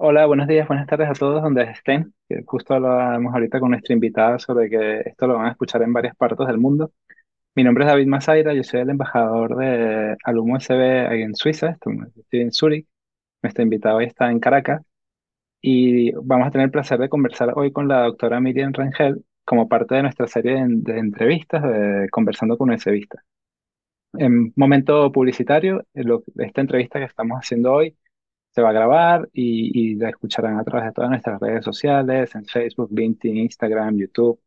Hola, buenos días, buenas tardes a todos donde estén. Justo hablábamos ahorita con nuestra invitada sobre que esto lo van a escuchar en varias partes del mundo. Mi nombre es David Masaira, yo soy el embajador de Alumno SB ahí en Suiza, estoy en Zúrich. Nuestro invitado hoy está en Caracas y vamos a tener el placer de conversar hoy con la doctora Miriam Rangel como parte de nuestra serie de, entrevistas Conversando con un SBista. En momento publicitario, lo- esta entrevista que estamos haciendo hoy se va a grabar y, y la escucharán a través de todas nuestras redes sociales, en Facebook, LinkedIn, Instagram, YouTube.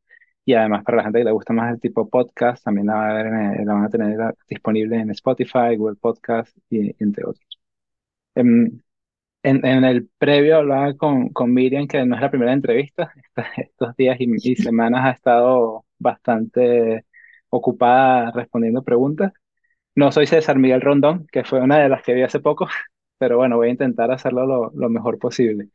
Y además para la gente que le gusta más el tipo podcast, también la, va a ver en- la van a tener disponible en Spotify, Google Podcast y entre otros. Em, en, en el previo hablaba con, con Miriam, que no es la primera entrevista. Estos días y, y semanas ha estado bastante ocupada respondiendo preguntas. No soy César Miguel Rondón, que fue una de las que vi hace poco, pero bueno, voy a intentar hacerlo lo, lo mejor posible.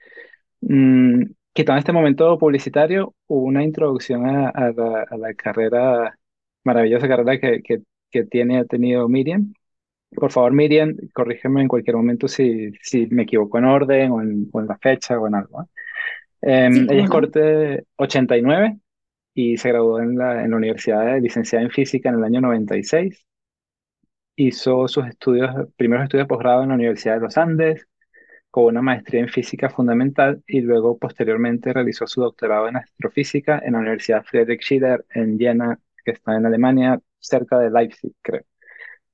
Mm, quitando este momento publicitario, hubo una introducción a, a la, a la carrera, maravillosa carrera que, que, que tiene, ha tenido Miriam. Por favor, Miriam, corrígeme en cualquier momento si, si me equivoco en orden o en, o en la fecha o en algo. ¿eh? Sí, ella es corte 89 y se graduó en la, en la Universidad de Licenciada en Física en el año 96. Hizo sus estudios, primeros estudios de posgrado en la Universidad de los Andes, con una maestría en física fundamental y luego posteriormente realizó su doctorado en astrofísica en la Universidad Friedrich Schiller en Jena, que está en Alemania, cerca de Leipzig, creo.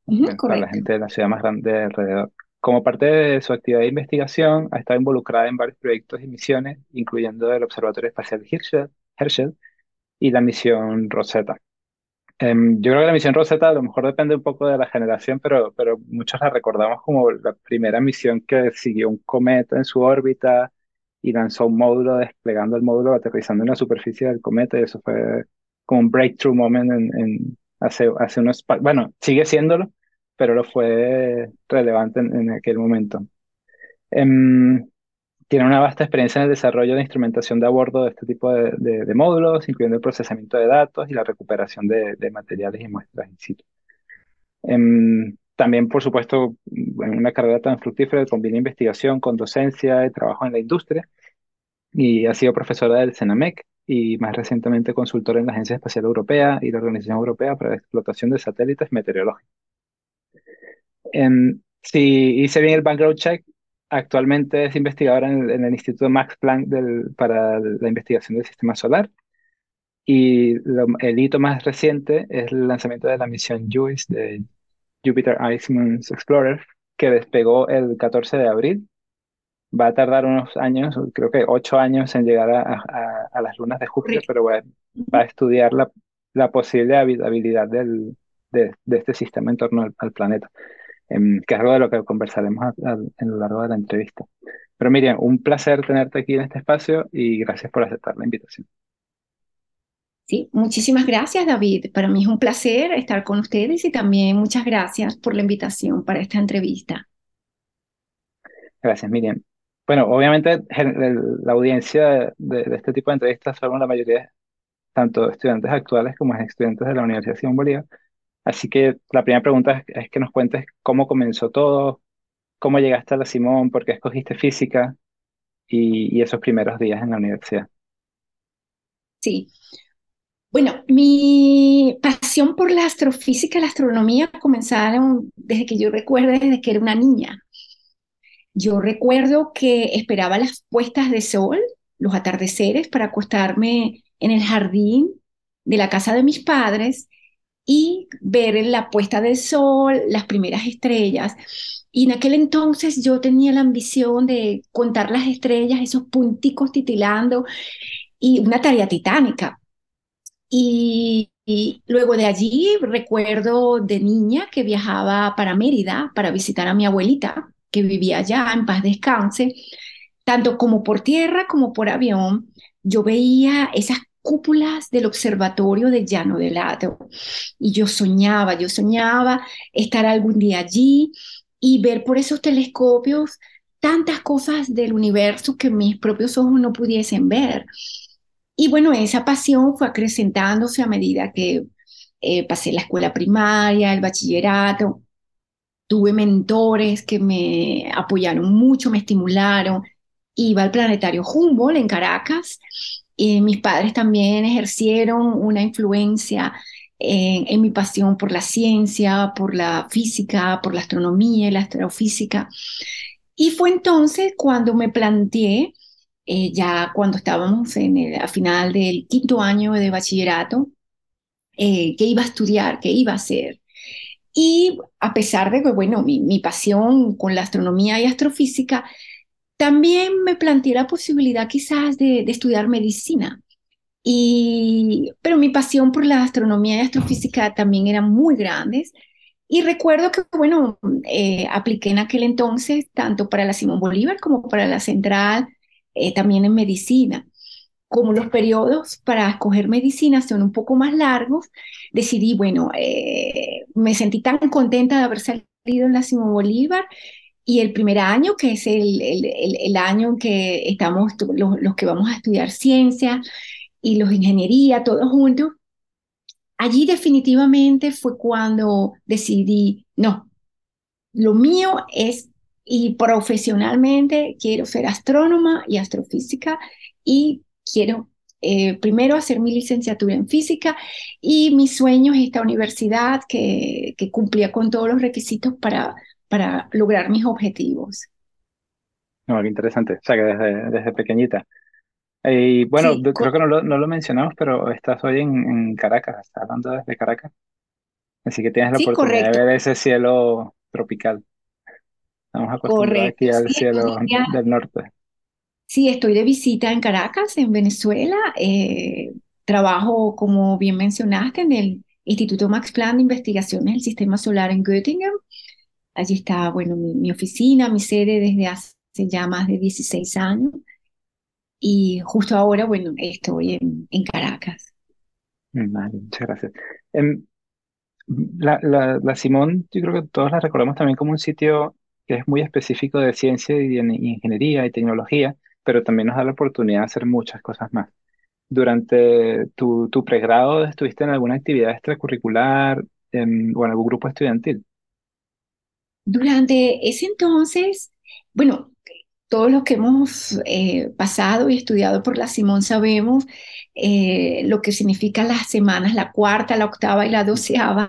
Ujú, Bueno, para la gente de la ciudad más grande de alrededor. Como parte de su actividad de investigación, ha estado involucrada en varios proyectos y misiones, incluyendo el Observatorio Espacial Herschel, Herschel y la misión Rosetta. Em, yo creo que la misión Rosetta a lo mejor depende un poco de la generación, pero, muchos la recordamos como la primera misión que siguió un cometa en su órbita y lanzó un módulo desplegando el módulo, aterrizando en la superficie del cometa, y eso fue como un breakthrough moment en, hace, hace unos... Bueno, sigue siéndolo, pero lo fue relevante en, en aquel momento. Em, tiene una vasta experiencia en el desarrollo de instrumentación de a bordo de este tipo de, de- de módulos, incluyendo el procesamiento de datos y la recuperación de, de materiales y muestras in situ. Em, también, por supuesto, en una carrera tan fructífera combina investigación con docencia y trabajo en la industria y ha sido profesora del CENAMEC y más recientemente consultora en la Agencia Espacial Europea y la Organización Europea para la Explotación de Satélites Meteorológicos. Em, si hice bien el background check, actualmente es investigadora en el, en el Instituto Max Planck del- para la investigación del sistema solar. Y lo- el hito más reciente es el lanzamiento de la misión JUICE de Jupiter Ice Moons Explorer, que despegó el 14 de abril. Va a tardar unos años, creo que ocho años en llegar a, a- a las lunas de Júpiter, pero va, va a estudiar la, la posible habitabilidad del, de, de este sistema en torno al al planeta que es algo de lo que conversaremos a, a, en lo largo de la entrevista. Pero Miriam, un placer tenerte aquí en este espacio y gracias por aceptar la invitación. Sí, muchísimas gracias, David. Para mí es un placer estar con ustedes y también muchas gracias por la invitación para esta entrevista. Gracias, Miriam. Bueno, obviamente la audiencia de, de este tipo de entrevistas son la mayoría, tanto estudiantes actuales como estudiantes de la Universidad Simón Bolívar. Así que la primera pregunta es, es que nos cuentes cómo comenzó todo, cómo llegaste a la Simón, por qué escogiste física y, y esos primeros días en la universidad. Sí, bueno, mi pasión por la astrofísica y la astronomía comenzaron desde que yo recuerdo, desde que era una niña. Yo recuerdo que esperaba las puestas de sol, los atardeceres, para acostarme en el jardín de la casa de mis padres y ver la puesta del sol, las primeras estrellas. Y en aquel entonces yo tenía la ambición de contar las estrellas, esos punticos titilando, y una tarea titánica. Y, y luego de allí recuerdo de niña que viajaba para Mérida para visitar a mi abuelita, que vivía allá, en paz descanse, tanto como por tierra como por avión. Yo veía esas cúpulas del observatorio de Llano del Lago y yo soñaba, yo soñaba estar algún día allí y ver por esos telescopios tantas cosas del universo que mis propios ojos no pudiesen ver. Y bueno, esa pasión fue acrecentándose a medida que eh, pasé la escuela primaria, el bachillerato, tuve mentores que me apoyaron mucho, me estimularon. iba al planetario Humboldt en Caracas. Y mis padres también ejercieron una influencia en, en, mi pasión por la ciencia, por la física, por la astronomía y la astrofísica. Y fue entonces cuando me planteé, eh, ya cuando estábamos en el, a final del quinto año de bachillerato, eh, qué iba a estudiar, qué iba a hacer. Y a pesar de que, bueno, mi, mi pasión con la astronomía y astrofísica, también me planteé la posibilidad quizás de, de estudiar medicina. Y, pero mi pasión por la astronomía y astrofísica también eran muy grandes. Y recuerdo que, bueno, eh, apliqué en aquel entonces tanto para la Simón Bolívar como para la Central, eh, también en medicina. Como los periodos para escoger medicina son un poco más largos, decidí, bueno, eh, me sentí tan contenta de haber salido en la Simón Bolívar y el primer año, que es el, el, el, año en que estamos los, los, que vamos a estudiar ciencia y los ingeniería, todos juntos, allí definitivamente fue cuando decidí, no, lo mío es, y profesionalmente quiero ser astrónoma y astrofísica y quiero eh, primero hacer mi licenciatura en física y mi sueño es esta universidad que, que cumplía con todos los requisitos para para lograr mis objetivos. No, qué interesante. O sea, que desde, desde pequeñita. Y bueno, Sí, creo co- que no lo, no lo mencionamos, pero estás hoy en, en Caracas, estás hablando desde Caracas. Así que tienes la sí, oportunidad de correcto, ver ese cielo tropical. Estamos acostumbrados correcto. aquí al Sí, cielo estoy, ya- del norte. sí, estoy de visita en Caracas, en Venezuela. Eh, trabajo, como bien mencionaste, en el Instituto Max Planck de Investigaciones del Sistema Solar en Göttingen. Allí está, bueno, mi, oficina, mi sede desde hace ya más de 16 años. Y justo ahora, bueno, estoy en, en Caracas. Vale, muchas gracias. Em, la, la, la Simón, yo creo que todos la recordamos también como un sitio que es muy específico de ciencia y de ingeniería y tecnología, pero también nos da la oportunidad de hacer muchas cosas más. Durante tu, tu pregrado, ¿estuviste en alguna actividad extracurricular em, o en algún grupo estudiantil? Durante ese entonces, bueno, todos los que hemos eh, pasado y estudiado por la Simón sabemos eh, lo que significan las semanas, la cuarta, la octava y la doceava,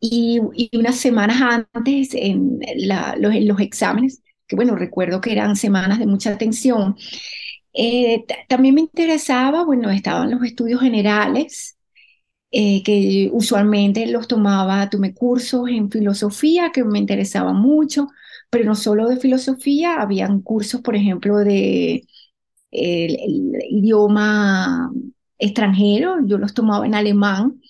y, y unas semanas antes en, los, en los exámenes, que bueno, recuerdo que eran semanas de mucha tensión. Eh, ta- también me interesaba, bueno, estaban los estudios generales, eh, que usualmente los tomaba, tomé cursos en filosofía que me interesaban mucho, pero no solo de filosofía, habían cursos, por ejemplo, de el, el idioma extranjero, yo los tomaba en alemán.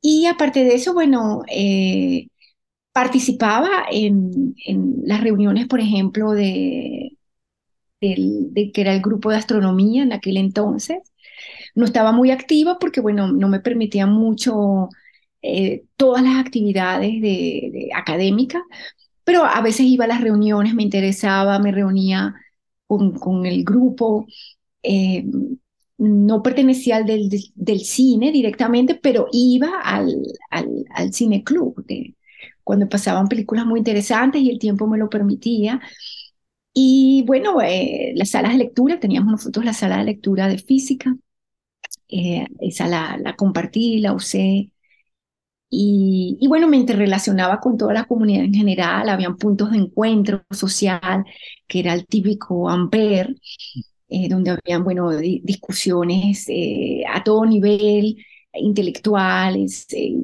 Y aparte de eso, bueno, eh, participaba en, en las reuniones, por ejemplo, de, de que era el grupo de astronomía en aquel entonces. No estaba muy activa porque, bueno, no me permitía mucho eh, todas las actividades de, de académicas, pero a veces iba a las reuniones, me interesaba, me reunía con, con el grupo. eh, no pertenecía al del, del cine directamente, pero iba al, al, al cine club, de, cuando pasaban películas muy interesantes y el tiempo me lo permitía. Y bueno, eh, las salas de lectura, teníamos nosotros la sala de lectura de física, eh, esa la, la compartí, la usé. Y, y, bueno, me interrelacionaba con toda la comunidad en general, habían puntos de encuentro social, que era el típico Ampere, eh, donde habían, bueno, di discusiones eh, a todo nivel, intelectuales, eh,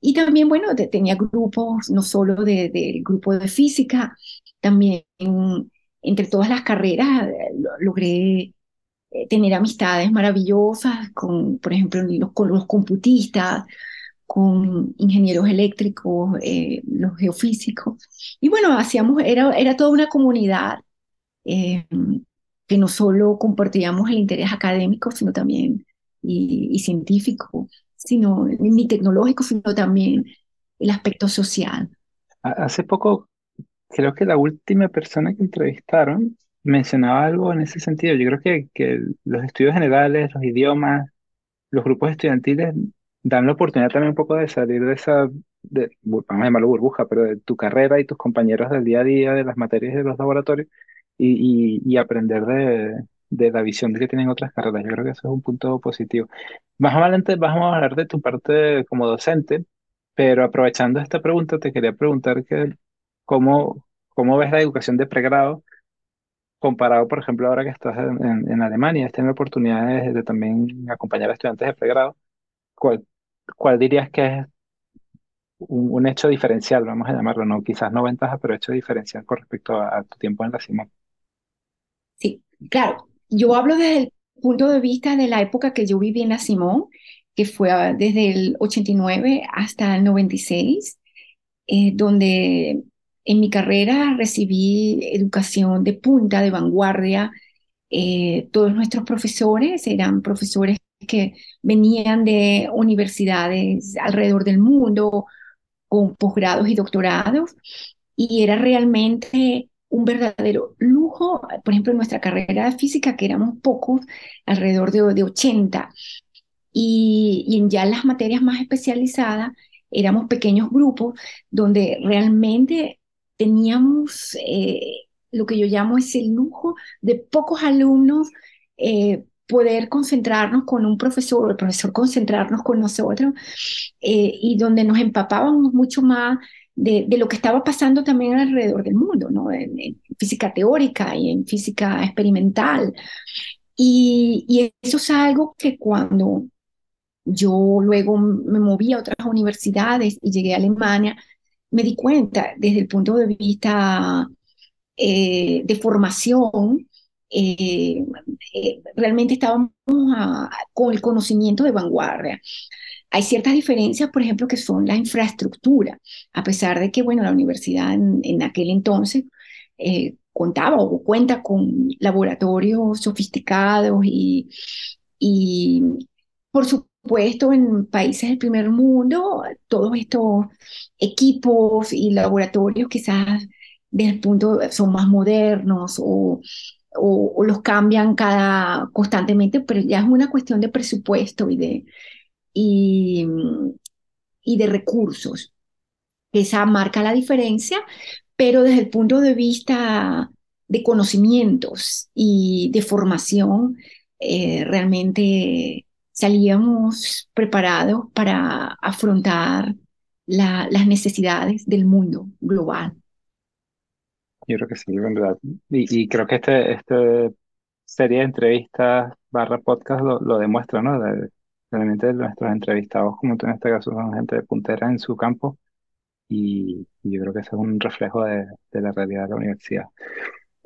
y también, bueno, de, tenía grupos, no solo del de, grupo de física, también entre todas las carreras lo, logré eh, tener amistades maravillosas con, por ejemplo, los, con los computistas, con ingenieros eléctricos, eh, los geofísicos. Y bueno, hacíamos, era, era toda una comunidad eh, que no solo compartíamos el interés académico, sino también y, y científico, sino ni tecnológico, sino también el aspecto social. Hace poco, creo que la última persona que entrevistaron mencionaba algo en ese sentido. Yo creo que, que los estudios generales, los idiomas, los grupos estudiantiles dan la oportunidad también un poco de salir de esa, de, vamos a llamarlo burbuja, pero de tu carrera y tus compañeros del día a día, de las materias de los laboratorios, y, y, aprender de, de la visión que tienen otras carreras. Yo creo que eso es un punto positivo. Más adelante vamos a hablar de tu parte como docente, pero aprovechando esta pregunta, te quería preguntar que cómo, cómo ves la educación de pregrado comparado, por ejemplo, ahora que estás en, en, en Alemania, has tenido oportunidades de también acompañar a estudiantes de pregrado. ¿Cuál, cuál dirías que es un, un hecho diferencial, vamos a llamarlo, no quizás no ventaja, pero hecho diferencial con respecto a, a tu tiempo en la Simón? Sí, claro. Yo hablo desde el punto de vista de la época que yo viví en la Simón, que fue ah, desde el 89 hasta el 96, eh, donde en mi carrera recibí educación de punta, de vanguardia. Eh, todos nuestros profesores eran profesores que venían de universidades alrededor del mundo con posgrados y doctorados y era realmente un verdadero lujo, por ejemplo, en nuestra carrera de física, que éramos pocos, alrededor de, de 80, y, y en ya las materias más especializadas éramos pequeños grupos donde realmente teníamos eh, lo que yo llamo es el lujo de pocos alumnos eh, poder concentrarnos con un profesor, o el profesor concentrarnos con nosotros, eh, y donde nos empapábamos mucho más de, lo que estaba pasando también alrededor del mundo, ¿no? En, en física teórica y en física experimental. Y, y, eso es algo que cuando yo luego me moví a otras universidades y llegué a Alemania, me di cuenta desde el punto de vista eh, de formación, eh, eh, realmente estábamos a, con el conocimiento de vanguardia. Hay ciertas diferencias, por ejemplo, que son la infraestructura, a pesar de que, bueno, la universidad en, aquel entonces contaba o cuenta con laboratorios sofisticados y, y, por supuesto, en países del primer mundo, todos estos equipos y laboratorios quizás desde el punto son más modernos o o, los cambian cada constantemente, pero ya es una cuestión de presupuesto y de, y, y de recursos. Esa marca la diferencia, pero desde el punto de vista de conocimientos y de formación, eh, realmente salíamos preparados para afrontar la, las necesidades del mundo global. Yo creo que sí, en verdad. Y, y creo que este, este serie de entrevistas barra podcast lo, lo demuestra, ¿no? De, realmente nuestros entrevistados, como tú en este caso, son gente de puntera en su campo y, y yo creo que eso es un reflejo de, de la realidad de la universidad.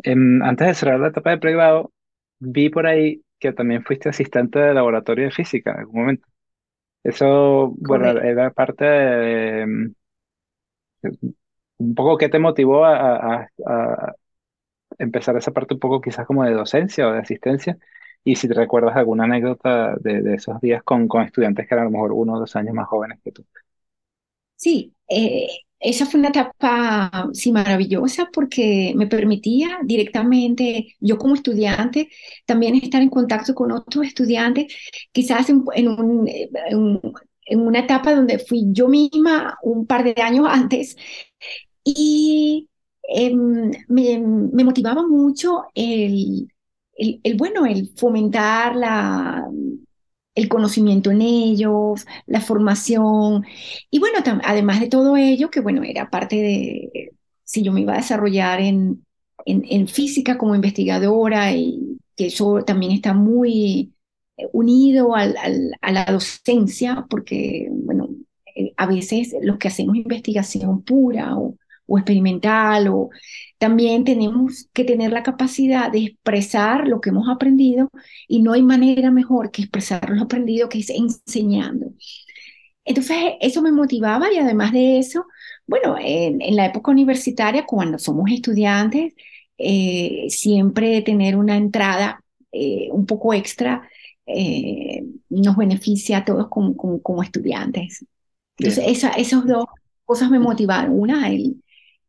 Em, antes de cerrar la etapa de pregrado, vi por ahí que también fuiste asistente de laboratorio de física en algún momento. Eso, bueno, Correcto. era parte de, un poco qué te motivó a, a- a empezar esa parte un poco quizás como de docencia o de asistencia y si te recuerdas alguna anécdota de, de esos días con, con estudiantes que eran a lo mejor uno o dos años más jóvenes que tú. Sí, eh, esa fue una etapa, sí, maravillosa porque me permitía directamente, yo como estudiante, también estar en contacto con otros estudiantes, quizás en, en un, en, en una etapa donde fui yo misma un par de años antes. Y eh, me, motivaba mucho el, bueno, el fomentar la, el conocimiento en ellos, la formación. Y bueno, además de todo ello, que bueno, era parte de, si yo me iba a desarrollar en, en, física como investigadora y que eso también está muy unido al, al, a la docencia, porque bueno, a veces los que hacemos investigación pura o o experimental, o también tenemos que tener la capacidad de expresar lo que hemos aprendido y no hay manera mejor que expresar lo aprendido que es enseñando. Entonces, eso me motivaba y además de eso, bueno, en, en la época universitaria, cuando somos estudiantes, eh, siempre tener una entrada eh, un poco extra eh, nos beneficia a todos como, como, como estudiantes. Entonces, esa, esas dos cosas me motivaron. Una, el,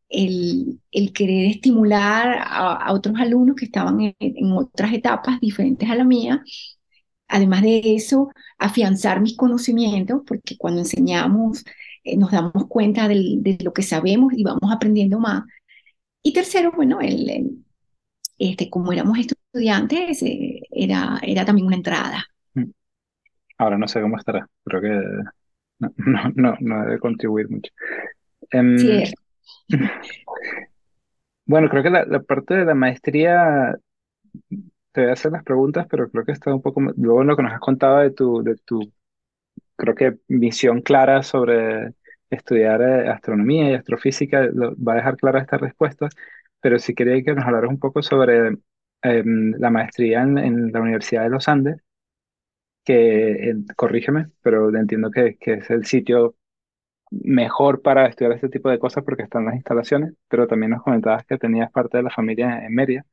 el, el querer estimular a, a, otros alumnos que estaban en, en, otras etapas diferentes a la mía. Además de eso, afianzar mis conocimientos, porque cuando enseñamos eh, nos damos cuenta del, de lo que sabemos y vamos aprendiendo más. Y tercero, bueno, el, el, este, como éramos estudiantes, eh, era, era también una entrada. Mm. Ahora no sé cómo estará, creo que no, no, no, debe contribuir mucho. Em, Cierto. Bueno, creo que la, parte de la maestría, te voy a hacer las preguntas, pero creo que está un poco, luego lo que nos has contado de tu, de tu, creo que visión clara sobre estudiar eh, astronomía y astrofísica, va a dejar claras estas respuestas, pero sí quería que nos hablaras un poco sobre em, la maestría en, la Universidad de los Andes, que, corrígeme, pero entiendo que, que es el sitio mejor para estudiar este tipo de cosas porque están las instalaciones, pero también nos comentabas que tenías parte de la familia en Mérida.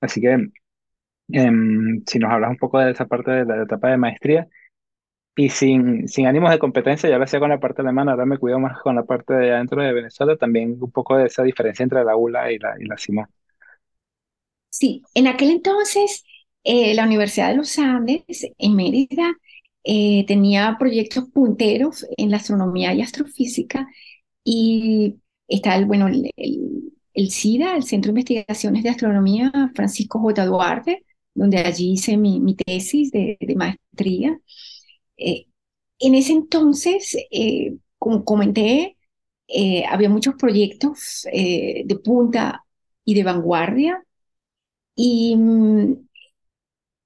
Así que em, si nos hablas un poco de esa parte de la etapa de maestría y sin, sin ánimos de competencia, ya lo hacía con la parte alemana, ahora me cuido más con la parte de adentro de Venezuela, también un poco de esa diferencia entre la ULA y la, y la Simón. Sí, en aquel entonces eh, la Universidad de los Andes en Mérida eh, tenía proyectos punteros en la astronomía y astrofísica y está el, bueno, el, el, CIDA, el Centro de Investigaciones de Astronomía Francisco J. Duarte, donde allí hice mi, mi tesis de, de maestría. Eh, en ese entonces, eh, como comenté, había muchos proyectos de punta y de vanguardia y mm,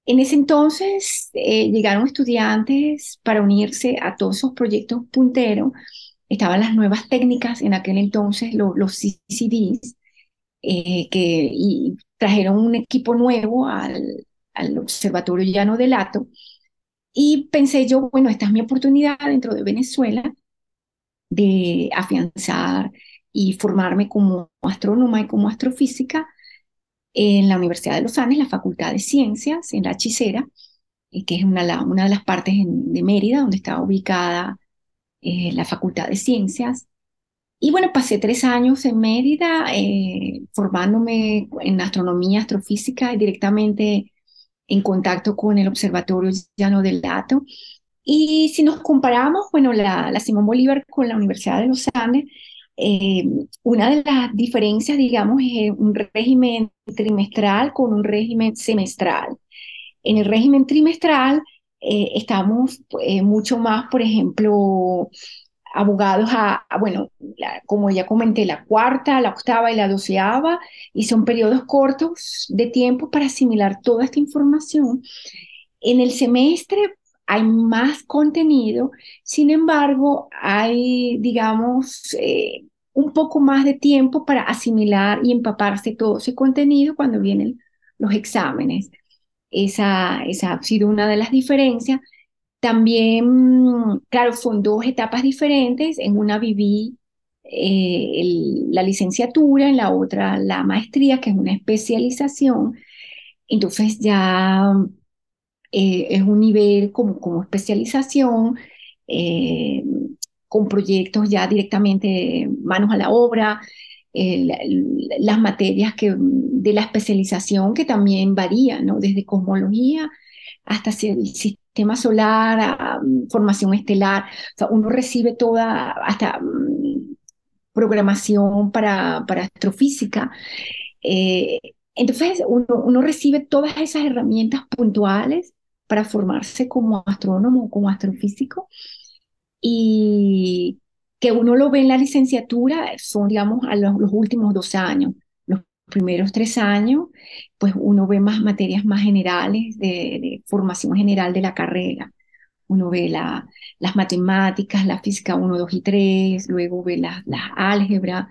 en ese entonces eh, llegaron estudiantes para unirse a todos esos proyectos punteros. Estaban las nuevas técnicas en aquel entonces, los CCDs, eh, que y trajeron un equipo nuevo al, Observatorio Llano del Lato. Y pensé yo, bueno, esta es mi oportunidad dentro de Venezuela de afianzar y formarme como astrónoma y como astrofísica en la Universidad de los Andes, la Facultad de Ciencias, en la Hechicera, eh, que es una, una, de las partes de Mérida, donde está ubicada eh, la Facultad de Ciencias. Y bueno, pasé tres años en Mérida eh, formándome en astronomía, astrofísica y directamente en contacto con el Observatorio Llano del Dato. Y si nos comparamos, bueno, la, la Simón Bolívar con la Universidad de los Andes, eh, una de las diferencias, digamos, es un régimen trimestral con un régimen semestral. En el régimen trimestral eh, estamos eh, mucho más, por ejemplo, abogados a, bueno, como ya comenté, la cuarta, la octava y la doceava, y son periodos cortos de tiempo para asimilar toda esta información. En el semestre hay más contenido, sin embargo, hay, digamos, eh, un poco más de tiempo para asimilar y empaparse todo ese contenido cuando vienen los exámenes. Esa, esa ha sido una de las diferencias. También, claro, son dos etapas diferentes. En una viví eh, la licenciatura, en la otra la maestría, que es una especialización. Entonces ya eh, es un nivel como, como especialización, eh, con proyectos ya directamente manos a la obra, las materias que, de la especialización que también varían, ¿no? desde cosmología hasta el sistema solar, mm, formación estelar, uno recibe toda, hasta mm, programación para, para astrofísica. Eh, entonces, uno recibe todas esas herramientas puntuales para formarse como astrónomo, como astrofísico, y que uno lo ve en la licenciatura son, digamos, los, últimos dos años. Los primeros tres años, pues uno ve más materias más generales de, formación general de la carrera. Uno ve la, las matemáticas, la física 1, 2 y 3, luego ve las la álgebra.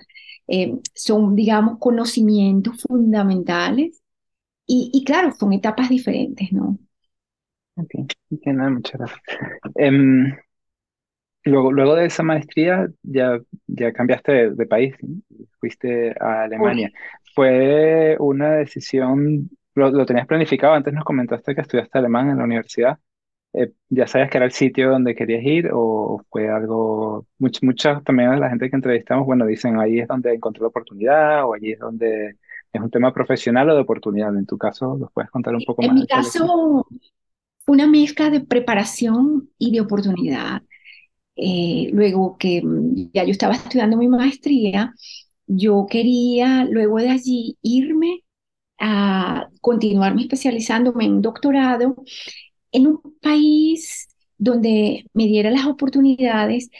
Eh, son, digamos, conocimientos fundamentales y, y claro, son etapas diferentes, ¿no? Ok, muchas gracias. Em, luego, luego de esa maestría ya, ya cambiaste de, país, fuiste a Alemania. ¿Fue una decisión, lo, tenías planificado? Antes nos comentaste que estudiaste alemán en la universidad. Eh, ¿ya sabías que era el sitio donde querías ir o fue algo, muchas mucha, también de la gente que entrevistamos, bueno, dicen ahí es donde encontré la oportunidad o allí es donde es un tema profesional o de oportunidad? En tu caso, ¿nos puedes contar un poco más? En mi caso, una mezcla de preparación y de oportunidad. Eh, luego que mm, ya yo estaba estudiando mi maestría, yo quería luego de allí irme a continuarme especializándome en doctorado en un país donde me diera las oportunidades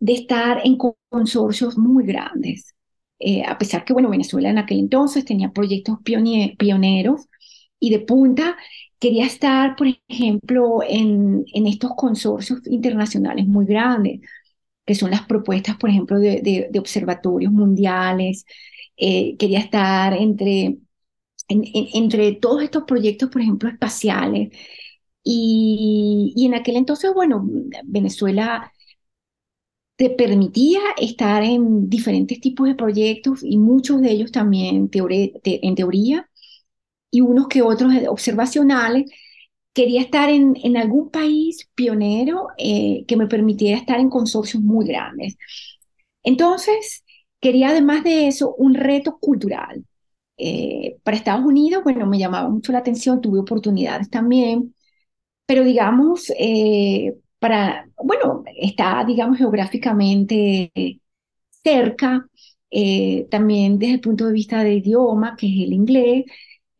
de estar en consorcios muy grandes. Eh, a pesar que, bueno, Venezuela en aquel entonces tenía proyectos pioneros y de punta, quería estar, por ejemplo, en, en estos consorcios internacionales muy grandes, que son las propuestas, por ejemplo, de, observatorios mundiales. Eh, quería estar entre, entre todos estos proyectos, por ejemplo, espaciales. Y, y en aquel entonces, bueno, Venezuela te permitía estar en diferentes tipos de proyectos y muchos de ellos también en teoría y unos que otros observacionales. Quería estar en, en algún país pionero eh, que me permitiera estar en consorcios muy grandes. Entonces, quería además de eso un reto cultural. Eh, para Estados Unidos, bueno, me llamaba mucho la atención, tuve oportunidades también, pero digamos, eh, para, bueno, está, digamos, geográficamente cerca, eh, también desde el punto de vista de idioma, que es el inglés,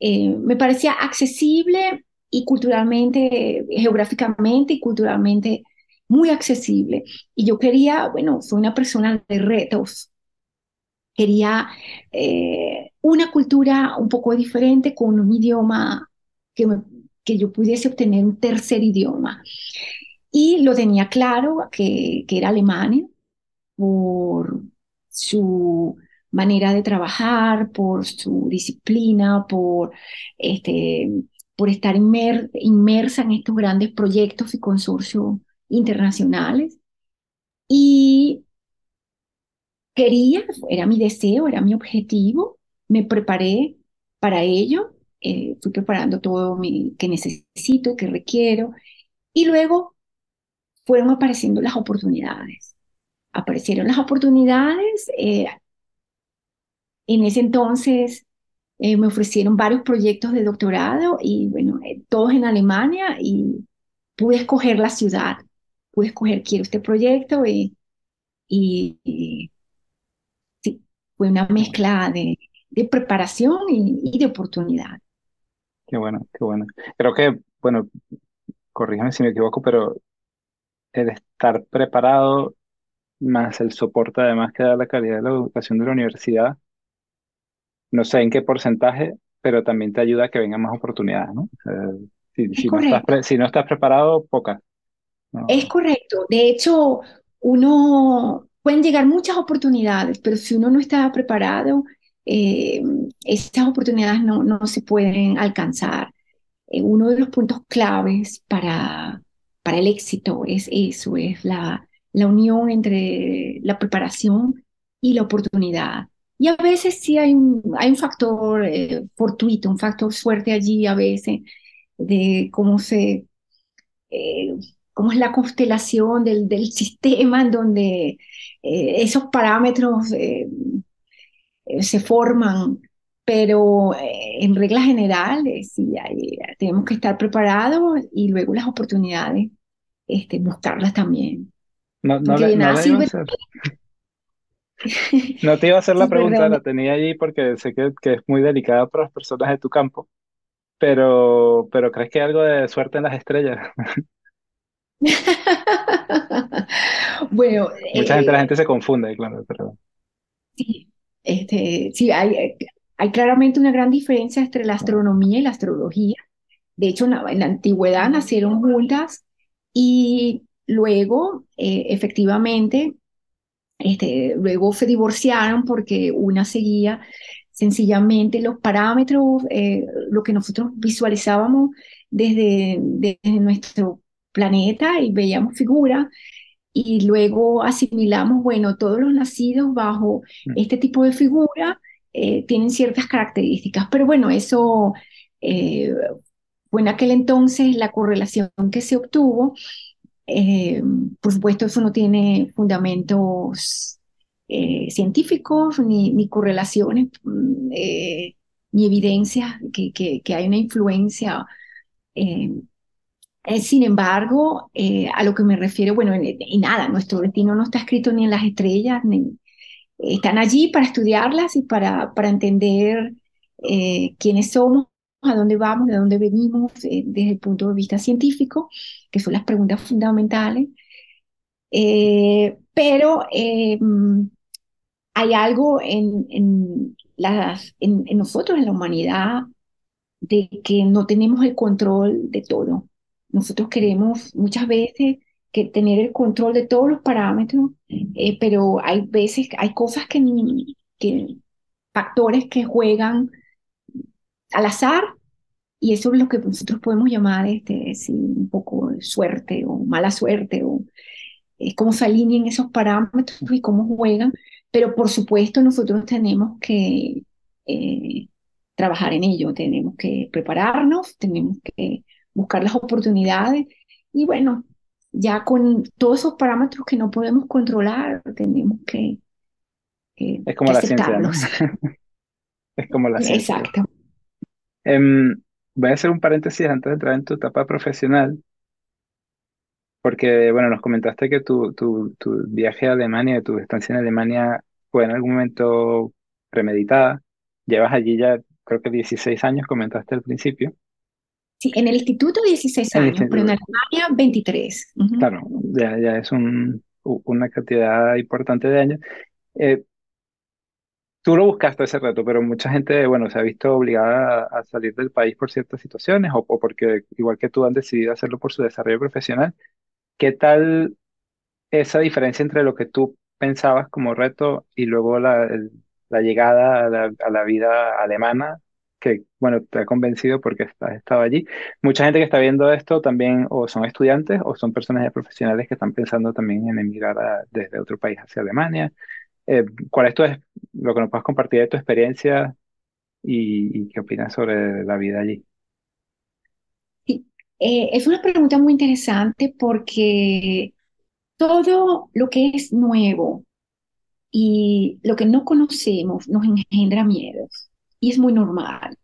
eh, me parecía accesible y culturalmente, geográficamente y culturalmente muy accesible. Y yo quería, bueno, soy una persona de retos, quería eh, una cultura un poco diferente con un idioma que, que yo pudiese obtener un tercer idioma. Y lo tenía claro que, que era Alemania por su manera de trabajar, por su disciplina, por, este, por estar inmersa en estos grandes proyectos y consorcios internacionales. Y quería, era mi deseo, era mi objetivo, me preparé para ello, eh, fui preparando todo mi, que necesito, que requiero, y luego fueron apareciendo las oportunidades. Aparecieron las oportunidades. Eh, en ese entonces eh, me ofrecieron varios proyectos de doctorado y bueno, eh, todos en Alemania y pude escoger la ciudad. Pude escoger, quiero este proyecto y, y, sí, fue una mezcla de, de preparación y, y de oportunidad. Qué bueno, qué bueno. Creo que, bueno, corrígeme si me equivoco, pero el estar preparado, más el soporte además que da la calidad de la educación de la universidad, no sé en qué porcentaje, pero también te ayuda a que vengan más oportunidades, ¿no? si, si no estás si no estás preparado, pocas. Es correcto. De hecho, uno pueden llegar muchas oportunidades, pero si uno no está preparado, eh, esas oportunidades no, no se pueden alcanzar. Eh, uno de los puntos claves para para el éxito es eso, es la, la unión entre la preparación y la oportunidad. Y a veces sí hay un, hay un factor eh, fortuito, un factor suerte allí a veces de cómo se, eh, cómo es la constelación del, del sistema en donde eh, esos parámetros se forman, pero en regla general sí hay, tenemos que estar preparados y luego las oportunidades este, buscarlas también. No, no, le, no, no, te iba a hacer la pregunta, la tenía allí porque sé que, que, es muy delicada para las personas de tu campo, pero, pero ¿crees que hay algo de suerte en las estrellas? bueno, mucha gente, la eh, gente se confunde, claro, pero... Sí, este, sí hay, hay claramente una gran diferencia entre la astronomía y la astrología. De hecho, en la, en la antigüedad nacieron juntas y luego, eh, efectivamente, este, luego se divorciaron porque una seguía sencillamente los parámetros, eh, lo que nosotros visualizábamos desde, desde, nuestro planeta y veíamos figuras y luego asimilamos, bueno, todos los nacidos bajo mm. este tipo de figura eh, tienen ciertas características, pero bueno, eso fue en aquel entonces la correlación que se obtuvo. Eh, por supuesto, eso no tiene fundamentos eh, científicos ni, correlaciones, mm, eh, ni evidencias que, hay una influencia. sin embargo, a lo que me refiero, bueno, y nada, nuestro destino no está escrito ni en las estrellas, ni, están allí para estudiarlas y para, entender quiénes somos, a dónde vamos, de dónde venimos, eh, desde el punto de vista científico, que son las preguntas fundamentales. Eh, pero mm, hay algo en, en, las, en, en nosotros, en la humanidad, de que no tenemos el control de todo. Nosotros queremos muchas veces que tener el control de todos los parámetros, eh, pero hay veces, hay cosas que, que, factores que juegan al azar y eso es lo que nosotros podemos llamar este, sí, un poco de suerte o mala suerte o es cómo se alinean esos parámetros y cómo juegan, pero por supuesto nosotros tenemos que eh, trabajar en ello, tenemos que prepararnos, tenemos que buscar las oportunidades y bueno, ya con todos esos parámetros que no podemos controlar, tenemos que... es como la ciencia. es como la ciencia. Exacto. Em, voy a hacer un paréntesis antes de entrar en tu etapa profesional, porque, bueno, nos comentaste que tu, tu, tu viaje a Alemania, tu estancia en Alemania fue en algún momento premeditada. Llevas allí ya, creo que 16 años, comentaste al principio. Sí, en el instituto 16 años, pero en Alemania 23. Claro, ya, ya es un, una cantidad importante de años. Eh, tú lo buscaste ese reto, pero mucha gente, bueno, se ha visto obligada a, salir del país por ciertas situaciones o, o, porque, igual que tú, han decidido hacerlo por su desarrollo profesional. ¿Qué tal esa diferencia entre lo que tú pensabas como reto y luego la, la llegada a la, a la vida alemana que, bueno, te ha convencido porque has estado allí. Mucha gente que está viendo esto también o son estudiantes o son personas profesionales que están pensando también en emigrar desde otro país hacia Alemania. Eh, ¿cuál es tu, lo que nos puedes compartir de tu experiencia y, qué opinas sobre la vida allí? Sí, eh, es una pregunta muy interesante porque todo lo que es nuevo y lo que no conocemos nos engendra miedos y es muy normal.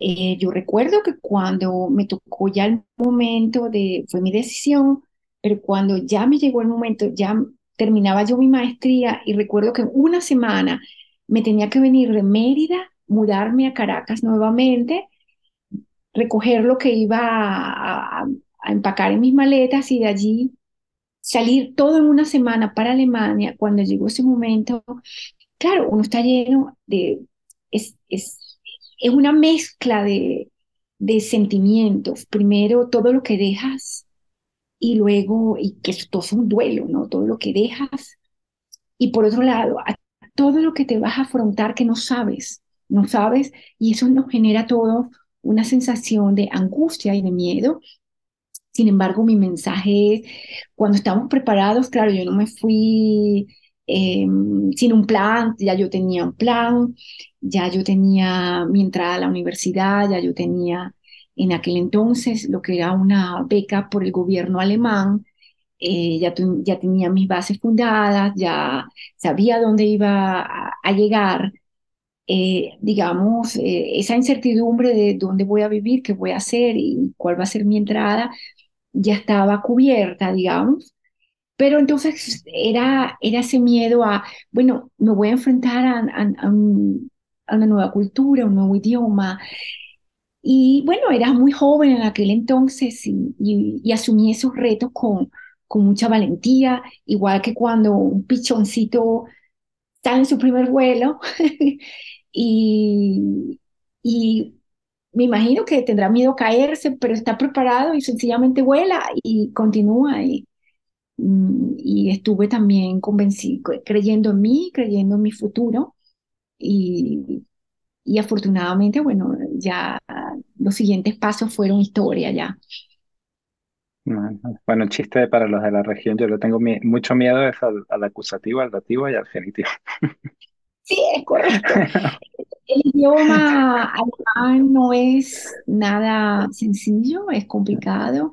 Eh, yo recuerdo que cuando me tocó ya el momento de, fue mi decisión, pero cuando ya me llegó el momento, ya terminaba yo mi maestría y recuerdo que una semana me tenía que venir de Mérida, mudarme a Caracas nuevamente, recoger lo que iba a, a empacar en mis maletas y de allí salir todo en una semana para Alemania. Cuando llegó ese momento, claro, uno está lleno de es, es, es una mezcla de, de sentimientos. Primero, todo lo que dejas y luego, y que esto es un duelo, ¿no? Todo lo que dejas. Y por otro lado, todo lo que te vas a afrontar que no sabes, no sabes, y eso nos genera todo una sensación de angustia y de miedo. Sin embargo, mi mensaje es, cuando estamos preparados, claro, yo no me fui Em, sin un plan, ya yo tenía un plan, ya yo tenía mi entrada a la universidad, ya yo tenía en aquel entonces lo que era una beca por el gobierno alemán, eh, ya, tenía mis bases fundadas, ya sabía dónde iba a, llegar. Eh, digamos, eh, esa incertidumbre de dónde voy a vivir, qué voy a hacer y cuál va a ser mi entrada, ya estaba cubierta, digamos. Pero entonces era, ese miedo a, bueno, me voy a enfrentar a, a, una nueva cultura, un nuevo idioma. Y bueno, era muy joven en aquel entonces y, asumí esos retos con, mucha valentía, igual que cuando un pichoncito está en su primer vuelo y, y me imagino que tendrá miedo a caerse, pero está preparado y sencillamente vuela y continúa. Y, Mm, y estuve también convencido, creyendo en mí, creyendo en mi futuro y, y afortunadamente, bueno, ya los siguientes pasos fueron historia ya. Bueno, chiste para los de la región, yo le tengo mucho miedo es al, acusativo, al dativo y al genitivo. Sí, es correcto. El idioma alemán no es nada sencillo, es complicado.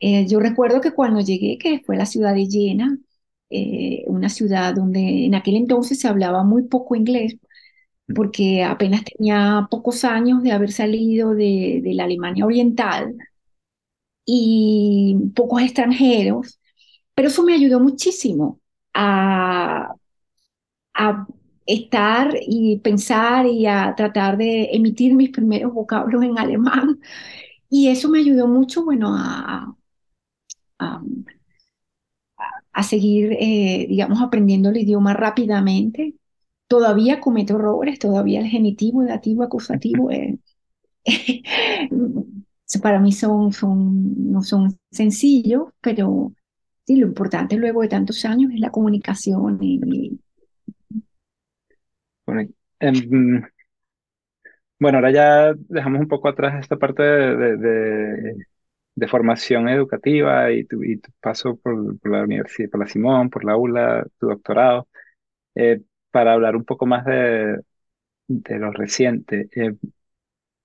Eh, yo recuerdo que cuando llegué, que fue la ciudad de Jena, eh, una ciudad donde en aquel entonces se hablaba muy poco inglés. Porque apenas tenía pocos años de haber salido de, la Alemania Oriental y pocos extranjeros, pero eso me ayudó muchísimo a, estar y pensar y a tratar de emitir mis primeros vocablos en alemán. Y eso me ayudó mucho, bueno, a, a, a seguir, eh, digamos, aprendiendo el idioma rápidamente. Todavía cometo errores, todavía el genitivo, dativo, acusativo, eh, para mí son, son, no son sencillos, pero sí, lo importante luego de tantos años es la comunicación y, Bueno, em, bueno, ahora ya dejamos un poco atrás esta parte de, de- de formación educativa y tu, y tu paso por, por la universidad, por la Simón, por la ULA, tu doctorado, eh, para hablar un poco más de, de lo reciente. Eh,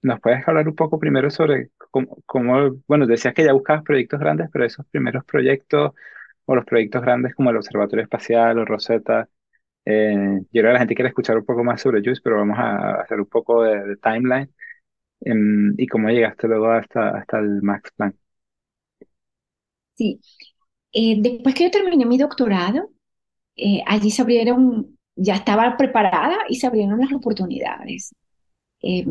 ¿nos puedes hablar un poco primero sobre cómo, cómo- bueno, decías que ya buscabas proyectos grandes, pero esos primeros proyectos o los proyectos grandes como el Observatorio Espacial o Rosetta, eh, yo creo que la gente quiere escuchar un poco más sobre JUICE, pero vamos a hacer un poco de, de timeline em, y cómo llegaste luego hasta, hasta el Max Planck. sí. Eh, después que yo terminé mi doctorado, eh, allí se abrieron, ya estaba preparada y se abrieron las oportunidades. Eh,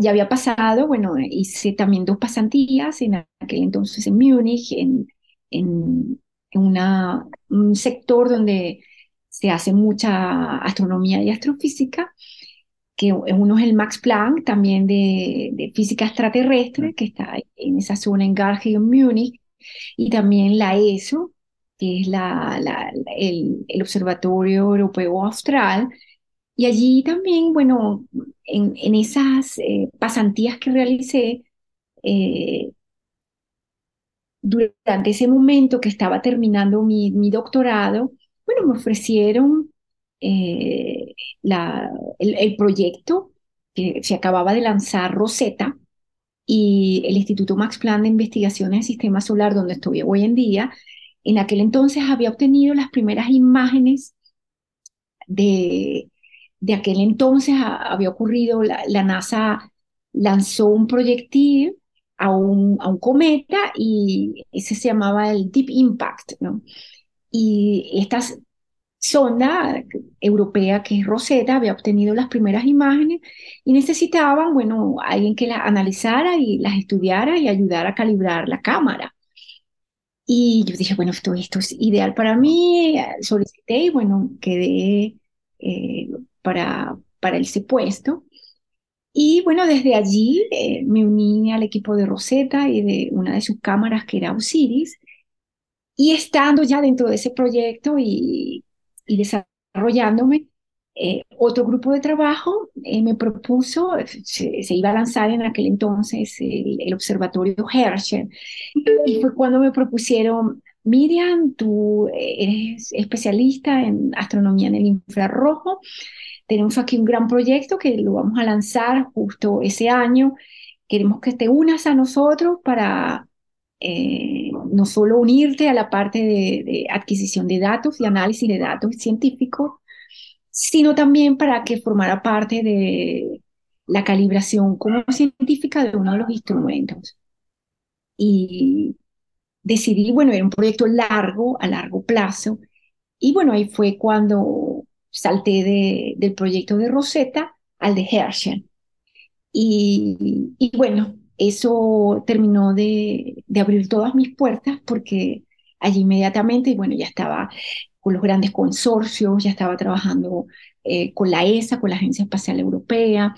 ya había pasado, bueno, hice también dos pasantías en aquel entonces en Múnich, en, en, en una, un sector donde se hace mucha astronomía y astrofísica, que uno es el Max Planck, también de, de física extraterrestre, que está en esa zona en Garching, en Múnich, y también la ESO, que es la, la, el, el Observatorio Europeo Austral, y allí también, bueno, en, en esas eh, pasantías que realicé, eh, durante ese momento que estaba terminando mi, mi doctorado, bueno, me ofrecieron eh, la, el, el, proyecto que se acababa de lanzar Rosetta y el Instituto Max Planck de Investigaciones del Sistema Solar, donde estoy hoy en día, en aquel entonces había obtenido las primeras imágenes de, de aquel entonces había ocurrido, la, la, NASA lanzó un proyectil a un, a un cometa y ese se llamaba el Deep Impact. Y esta sonda europea que es Rosetta había obtenido las primeras imágenes y necesitaban, bueno, alguien que las analizara y las estudiara y ayudara a calibrar la cámara. Y yo dije, bueno, esto, esto es ideal para mí, solicité y bueno, quedé eh, para, para ese puesto. Y bueno, desde allí eh, me uní al equipo de Rosetta y de una de sus cámaras que era Osiris. Y estando ya dentro de ese proyecto y, y desarrollándome, eh, otro grupo de trabajo eh, me propuso, se, se, iba a lanzar en aquel entonces el, el, observatorio Herschel. Y fue cuando me propusieron, Miriam, tú eres especialista en astronomía en el infrarrojo, tenemos aquí un gran proyecto que lo vamos a lanzar justo ese año. Queremos que te unas a nosotros para eh, no solo unirte a la parte de, de, adquisición de datos y análisis de datos científicos, sino también para que formara parte de la calibración como científica de uno de los instrumentos. Y decidí, bueno, era un proyecto largo, a largo plazo, y bueno, ahí fue cuando salté de, del proyecto de Rosetta al de Herschel. Y, y bueno, eso terminó de, de, abrir todas mis puertas porque allí inmediatamente, bueno, ya estaba con los grandes consorcios, ya estaba trabajando eh, con la ESA, con la Agencia Espacial Europea,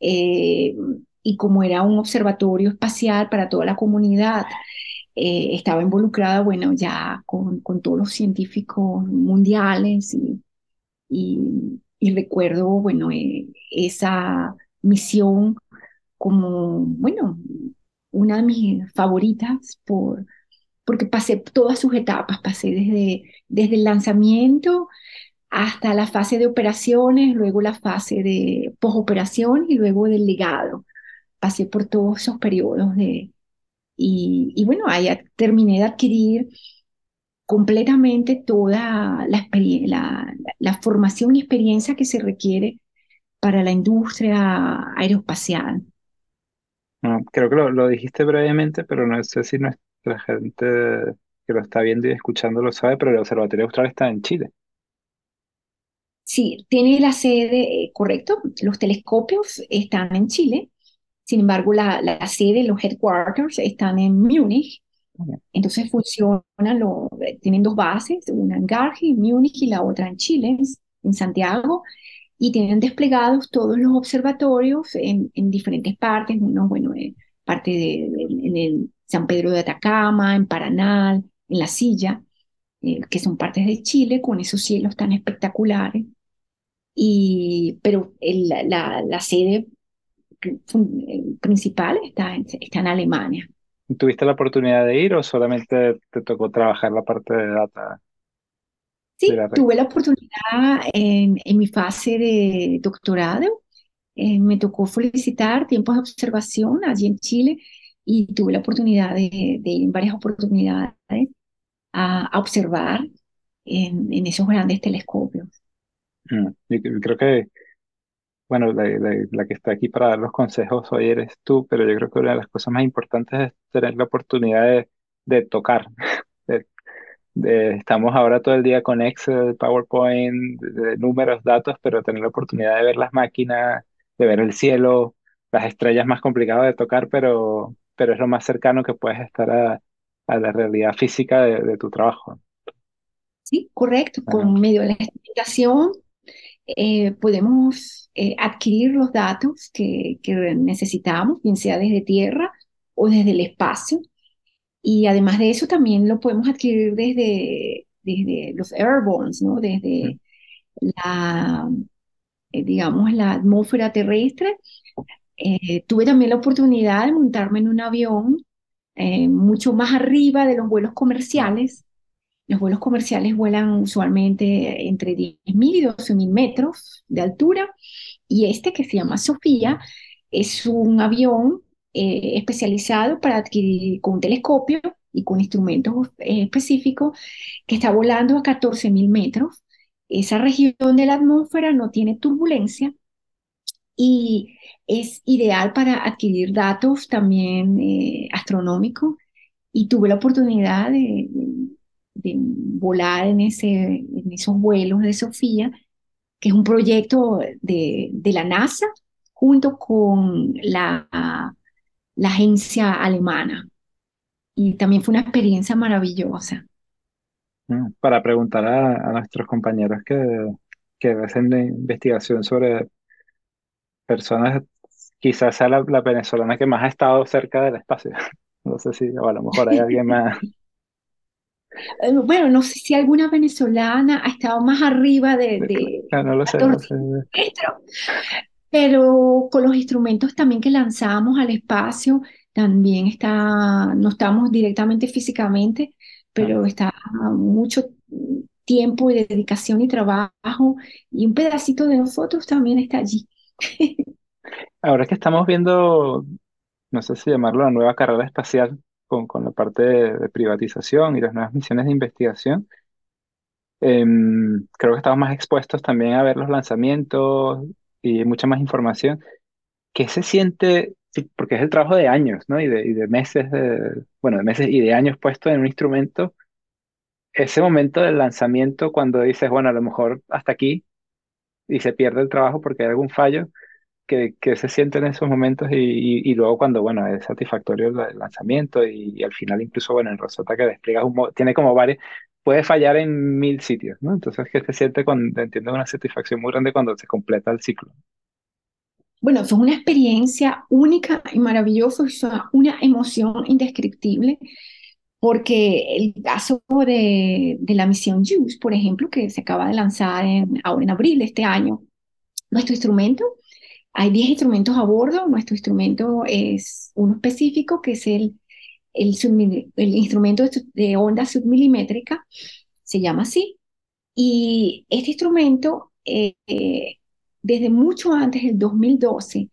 eh, y como era un observatorio espacial para toda la comunidad, eh, estaba involucrada, bueno, ya con, con todos los científicos mundiales y, y, y recuerdo, bueno, eh, esa misión como, bueno, una de mis favoritas por, porque pasé todas sus etapas, pasé desde, desde el lanzamiento hasta la fase de operaciones, luego la fase de posoperación y luego del legado. Pasé por todos esos periodos de... Y, bueno, ahí terminé de adquirir completamente toda la, la, la, formación y experiencia que se requiere para la industria aeroespacial. No, creo que lo, lo, dijiste brevemente, pero no sé si nuestra gente que lo está viendo y escuchando lo sabe, pero el Observatorio Austral está en Chile. Sí, tiene la sede, eh, correcto, los telescopios están en Chile, sin embargo la, la sede, los headquarters están en Múnich, entonces funcionan, lo, tienen dos bases, una en Garching, en Múnich y la otra en Chile, en Santiago, y tienen desplegados todos los observatorios en, en diferentes partes, uno, bueno, en parte de, en el San Pedro de Atacama, en Paranal, en La Silla, eh, que son partes de Chile, con esos cielos tan espectaculares. Y, pero el, la, la, sede principal está está en Alemania. ¿Tuviste la oportunidad de ir o solamente te tocó trabajar la parte de data? Sí, tuve la oportunidad en, en mi fase de doctorado. Eh, me tocó felicitar tiempos de observación allí en Chile y tuve la oportunidad de, de ir en varias oportunidades a, a observar en, en, esos grandes telescopios. Mm, creo que bueno, la, la, que está aquí para dar los consejos hoy eres tú, pero yo creo que una de las cosas más importantes es tener la oportunidad de, de tocar. De, estamos ahora todo el día con Excel, PowerPoint, de, números, datos, pero tener la oportunidad de ver las máquinas, de ver el cielo, las estrellas más complicadas de tocar, pero, pero es lo más cercano que puedes estar a, a la realidad física de, de tu trabajo. Sí, correcto. Con medio de la explicación eh, podemos eh, adquirir los datos que, que, necesitamos, bien sea desde tierra o desde el espacio. Y además de eso también lo podemos adquirir desde, desde los airborns, ¿no? desde la, eh, digamos, la atmósfera terrestre. Tuve también la oportunidad de montarme en un avión mucho más arriba de los vuelos comerciales los vuelos comerciales vuelan usualmente entre 10.000 y 12.000 metros de altura y este que se llama Sofía es un avión eh, especializado para adquirir con un telescopio y con instrumentos eh, específicos que está volando a 14.000 metros. Esa región de la atmósfera no tiene turbulencia y es ideal para adquirir datos también eh, astronómicos y tuve la oportunidad de, de volar en, ese, en esos vuelos de Sofía, que es un proyecto de, de la NASA junto con la, la agencia alemana. Y también fue una experiencia maravillosa. Mm, para preguntar a, a nuestros compañeros que, que hacen investigación sobre personas, quizás sea la, la, venezolana que más ha estado cerca del espacio. No sé si, o a lo mejor hay alguien más, eh, bueno, no sé si alguna venezolana ha estado más arriba de, de ah, no lo sé, no sé. pero con los instrumentos también que lanzamos al espacio, también está, no estamos directamente físicamente, pero ah. está mucho tiempo y dedicación y trabajo, y un pedacito de nosotros también está allí. Ahora que estamos viendo, no sé si llamarlo la nueva carrera espacial, con, con la parte de, privatización y las nuevas misiones de investigación, em, creo que estamos más expuestos también a ver los lanzamientos y mucha más información. ¿Qué se siente? porque es el trabajo de años, ¿no? Y de, y de meses, de, bueno, de meses y de años puesto en un instrumento. Ese momento del lanzamiento, cuando dices, bueno, a lo mejor hasta aquí, y se pierde el trabajo porque hay algún fallo, que, que, se siente en esos momentos y, y, luego cuando, bueno, es satisfactorio el lanzamiento y, al final incluso, bueno, en Rosetta que despliegas un tiene como varios, puede fallar en mil sitios, ¿no? Entonces, que se siente cuando, entiendo, una satisfacción muy grande cuando se completa el ciclo. Bueno, es una experiencia única y maravillosa, una emoción indescriptible, porque el caso de, de la misión JUICE, por ejemplo, que se acaba de lanzar en, ahora en abril de este año, nuestro instrumento hay 10 instrumentos a bordo. Nuestro instrumento es uno específico, que es el, el, el instrumento de onda submilimétrica, se llama así. Y este instrumento, eh, desde mucho antes del 2012,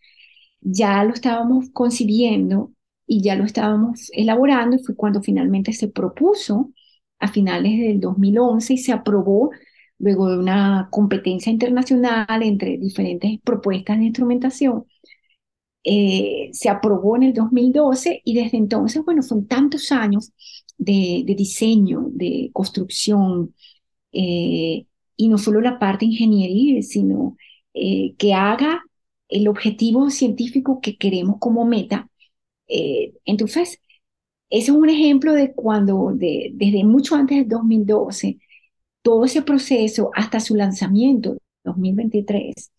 ya lo estábamos concibiendo y ya lo estábamos elaborando, y fue cuando finalmente se propuso a finales del 2011 y se aprobó luego de una competencia internacional entre diferentes propuestas de instrumentación, eh, se aprobó en el 2012 y desde entonces, bueno, son tantos años de, diseño, de construcción, eh, y no solo la parte ingenieril, sino eh, que haga el objetivo científico que queremos como meta. Eh, entonces, ese es un ejemplo de cuando, de, desde mucho antes del 2012, todo ese proceso hasta su lanzamiento, 2023,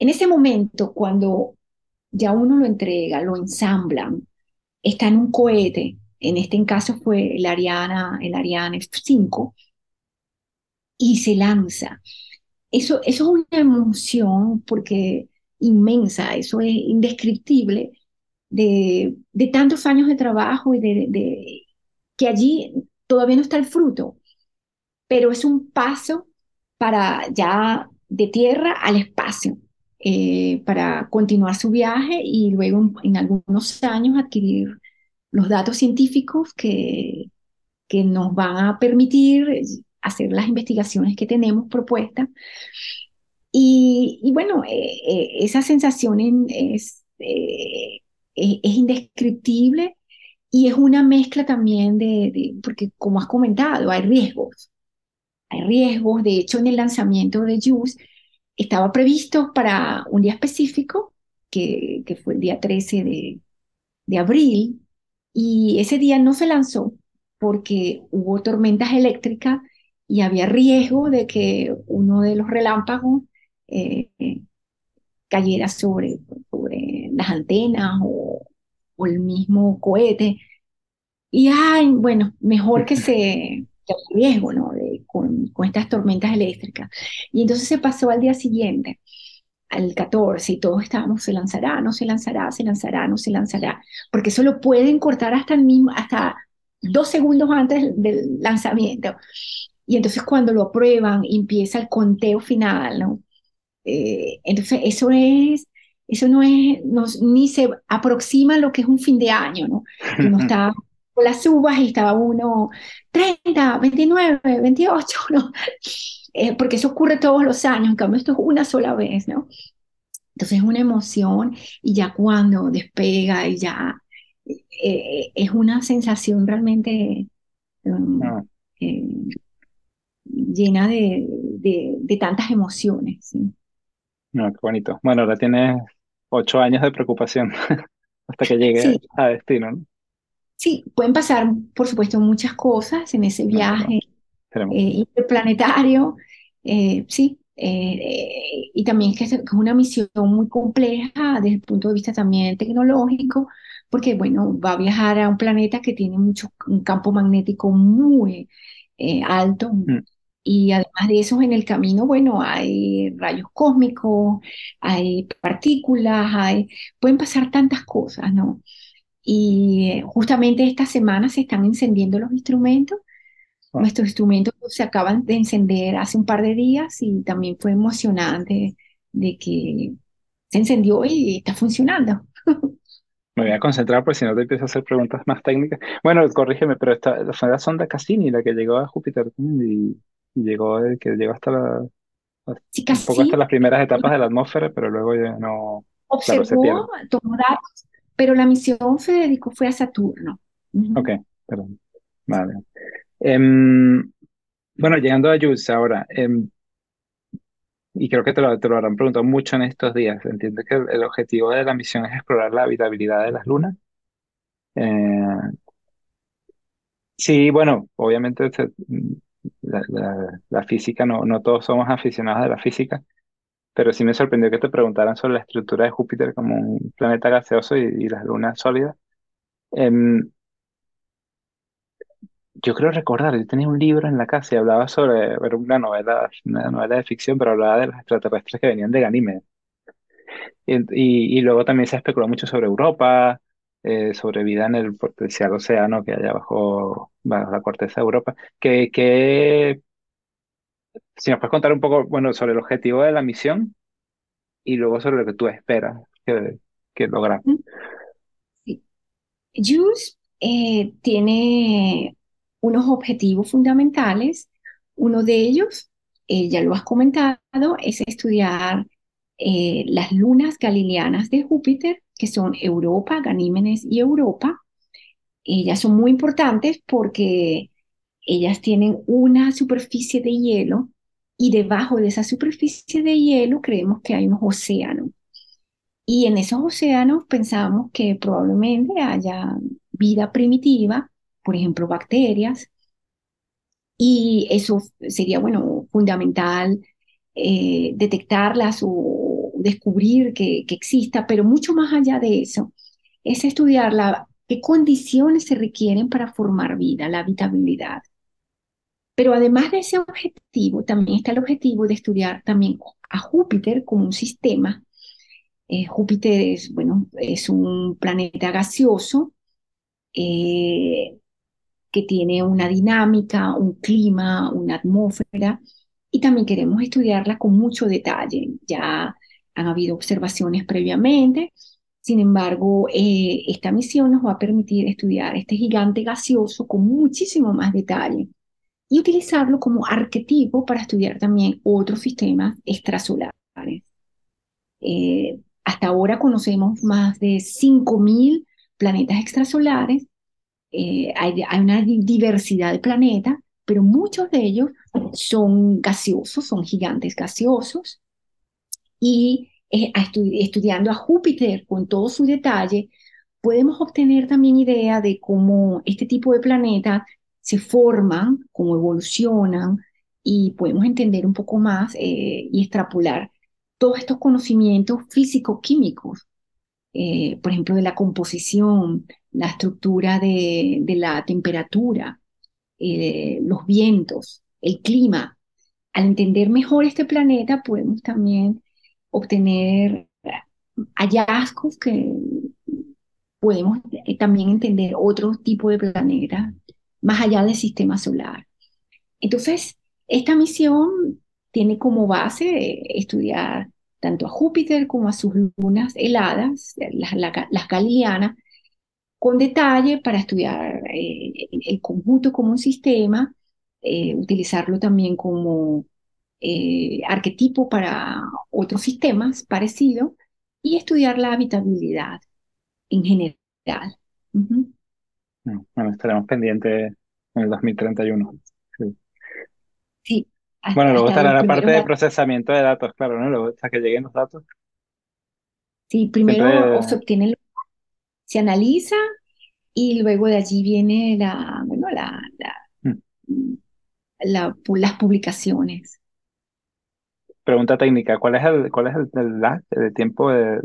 en ese momento, cuando ya uno lo entrega, lo ensamblan, está en un cohete, en este caso fue el Ariane, el Ariane 5, y se lanza. Eso, eso es una emoción porque inmensa, eso es indescriptible de, de tantos años de trabajo y de, que allí todavía no está el fruto, pero es un paso para ya de tierra al espacio, eh, para continuar su viaje y luego en, algunos años adquirir los datos científicos que, que nos van a permitir hacer las investigaciones que tenemos propuestas. Y, y bueno, eh, eh, esa sensación es, es, indescriptible y es una mezcla también de, porque como has comentado, hay riesgos. Hay riesgos, de hecho en el lanzamiento de JUICE estaba previsto para un día específico, que, que fue el día 13 de, de abril, y ese día no se lanzó porque hubo tormentas eléctricas y había riesgo de que uno de los relámpagos eh, cayera sobre, sobre las antenas o, o, el mismo cohete. Y ay, bueno, mejor que se que riesgo, ¿no? con, estas tormentas eléctricas. Y entonces se pasó al día siguiente, al 14, y todos estábamos, se lanzará, no se lanzará, se lanzará, no se lanzará, porque eso lo pueden cortar hasta el mismo, hasta dos segundos antes del lanzamiento. Y entonces cuando lo aprueban, empieza el conteo final, ¿no? Eh, entonces eso es, eso no es, ni se aproxima a lo que es un fin de año, ¿no? Uno está las uvas y estaba uno 30, 29, 28, ¿no? Eh, porque eso ocurre todos los años, en cambio esto es una sola vez, ¿no? Entonces es una emoción y ya cuando despega y ya eh, es una sensación realmente um, ah. eh, llena de, de, tantas emociones. ¿sí? No, qué bonito. Bueno, ahora tienes ocho años de preocupación hasta que llegue a destino, ¿no? Sí, pueden pasar, por supuesto, muchas cosas en ese viaje eh, interplanetario, eh, sí, eh, y también es que es una misión muy compleja desde el punto de vista también tecnológico, porque, bueno, va a viajar a un planeta que tiene mucho, un campo magnético muy alto, mm. Y además de eso, en el camino, bueno, hay rayos cósmicos, hay partículas, hay, pueden pasar tantas cosas, ¿no? Y justamente esta semana se están encendiendo los instrumentos. Ah. Nuestros instrumentos se acaban de encender hace un par de días y también fue emocionante de que se encendió y está funcionando. Me voy a concentrar porque si no te empiezo a hacer preguntas más técnicas. Bueno, corrígeme, pero esta, fue la sonda Cassini la que llegó a Júpiter y, llegó, que llegó hasta la, un poco hasta las primeras etapas de la atmósfera, pero luego ya no. Observó, tomó datos pero la misión se dedicó fue a Saturno. Ok, perdón. Vale. Em, bueno, llegando a Jules ahora, em, y creo que te lo, te lo habrán preguntado mucho en estos días, entiendo que el, objetivo de la misión es explorar la habitabilidad de las lunas. Eh, sí, bueno, obviamente la, física, no, no todos somos aficionados de la física, pero sí me sorprendió que te preguntaran sobre la estructura de Júpiter como un planeta gaseoso y, las lunas sólidas. Em, yo creo recordar, yo tenía un libro en la casa y hablaba sobre, una novela, una novela de ficción, pero hablaba de los extraterrestres que venían de Ganímedes. Y, y, luego también se especuló mucho sobre Europa, eh, sobre vida en el potencial océano que hay abajo, bajo la corteza de Europa. ¿Qué, qué si nos puedes contar un poco, bueno, sobre el objetivo de la misión y luego sobre lo que tú esperas que, que lograr. Sí. JUICE eh, tiene unos objetivos fundamentales. Uno de ellos, eh, ya lo has comentado, es estudiar eh, las lunas galileanas de Júpiter, que son Europa, Ganímenes y Europa. Ellas son muy importantes porque ellas tienen una superficie de hielo y debajo de esa superficie de hielo creemos que hay unos océanos. Y en esos océanos pensamos que probablemente haya vida primitiva, por ejemplo, bacterias, y eso sería, bueno, fundamental eh, detectarlas o descubrir que, que, exista, pero mucho más allá de eso, es estudiar la, qué condiciones se requieren para formar vida, la habitabilidad. Pero además de ese objetivo, también está el objetivo de estudiar también a Júpiter como un sistema. Eh, Júpiter es, bueno, es un planeta gaseoso eh, que tiene una dinámica, un clima, una atmósfera, y también queremos estudiarla con mucho detalle. Ya han habido observaciones previamente, sin embargo, eh, esta misión nos va a permitir estudiar este gigante gaseoso con muchísimo más detalle y utilizarlo como arquetipo para estudiar también otros sistemas extrasolares. Eh, hasta ahora conocemos más de 5.000 planetas extrasolares, eh, hay, hay, una diversidad de planetas, pero muchos de ellos son gaseosos, son gigantes gaseosos, y eh, estudiando a Júpiter con todo su detalle, podemos obtener también idea de cómo este tipo de planetas se forman, cómo evolucionan, y podemos entender un poco más eh, y extrapolar todos estos conocimientos físico-químicos, eh, por ejemplo, de la composición, la estructura de, de la temperatura, los vientos, el clima. Al entender mejor este planeta, podemos también obtener hallazgos que podemos también entender otro tipo de planetas más allá del sistema solar. Entonces, esta misión tiene como base estudiar tanto a Júpiter como a sus lunas heladas, las, las galileanas, con detalle para estudiar eh, el conjunto como un sistema, eh, utilizarlo también como eh, arquetipo para otros sistemas parecidos y estudiar la habitabilidad en general. Mm, bueno, estaremos pendientes en el 2031. Sí. sí bueno, luego estará la parte de procesamiento de datos, claro, ¿no? Luego hasta que lleguen los datos. Sí, primero se obtiene, se analiza y luego de allí viene la, bueno, la, la, mm. la las publicaciones pregunta técnica, ¿cuál es el, cuál es el, lag, el tiempo de...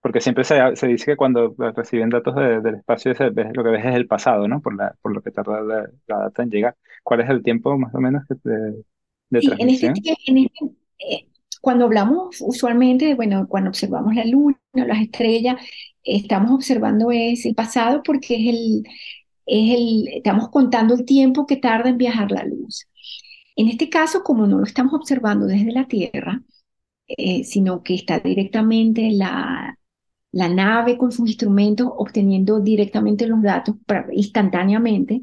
Porque siempre se, se dice que cuando reciben datos del espacio lo que ves es el pasado, ¿no? Por, la, por lo que tarda la, data en llegar. ¿Cuál es el tiempo más o menos de, de sí, En este, en este, eh, cuando hablamos usualmente, bueno, cuando observamos la luna, las estrellas, estamos observando es el pasado porque es el, es el, estamos contando el tiempo que tarda en viajar la luz. En este caso, como no lo estamos observando desde la Tierra, eh, sino que está directamente la, nave con sus instrumentos obteniendo directamente los datos instantáneamente,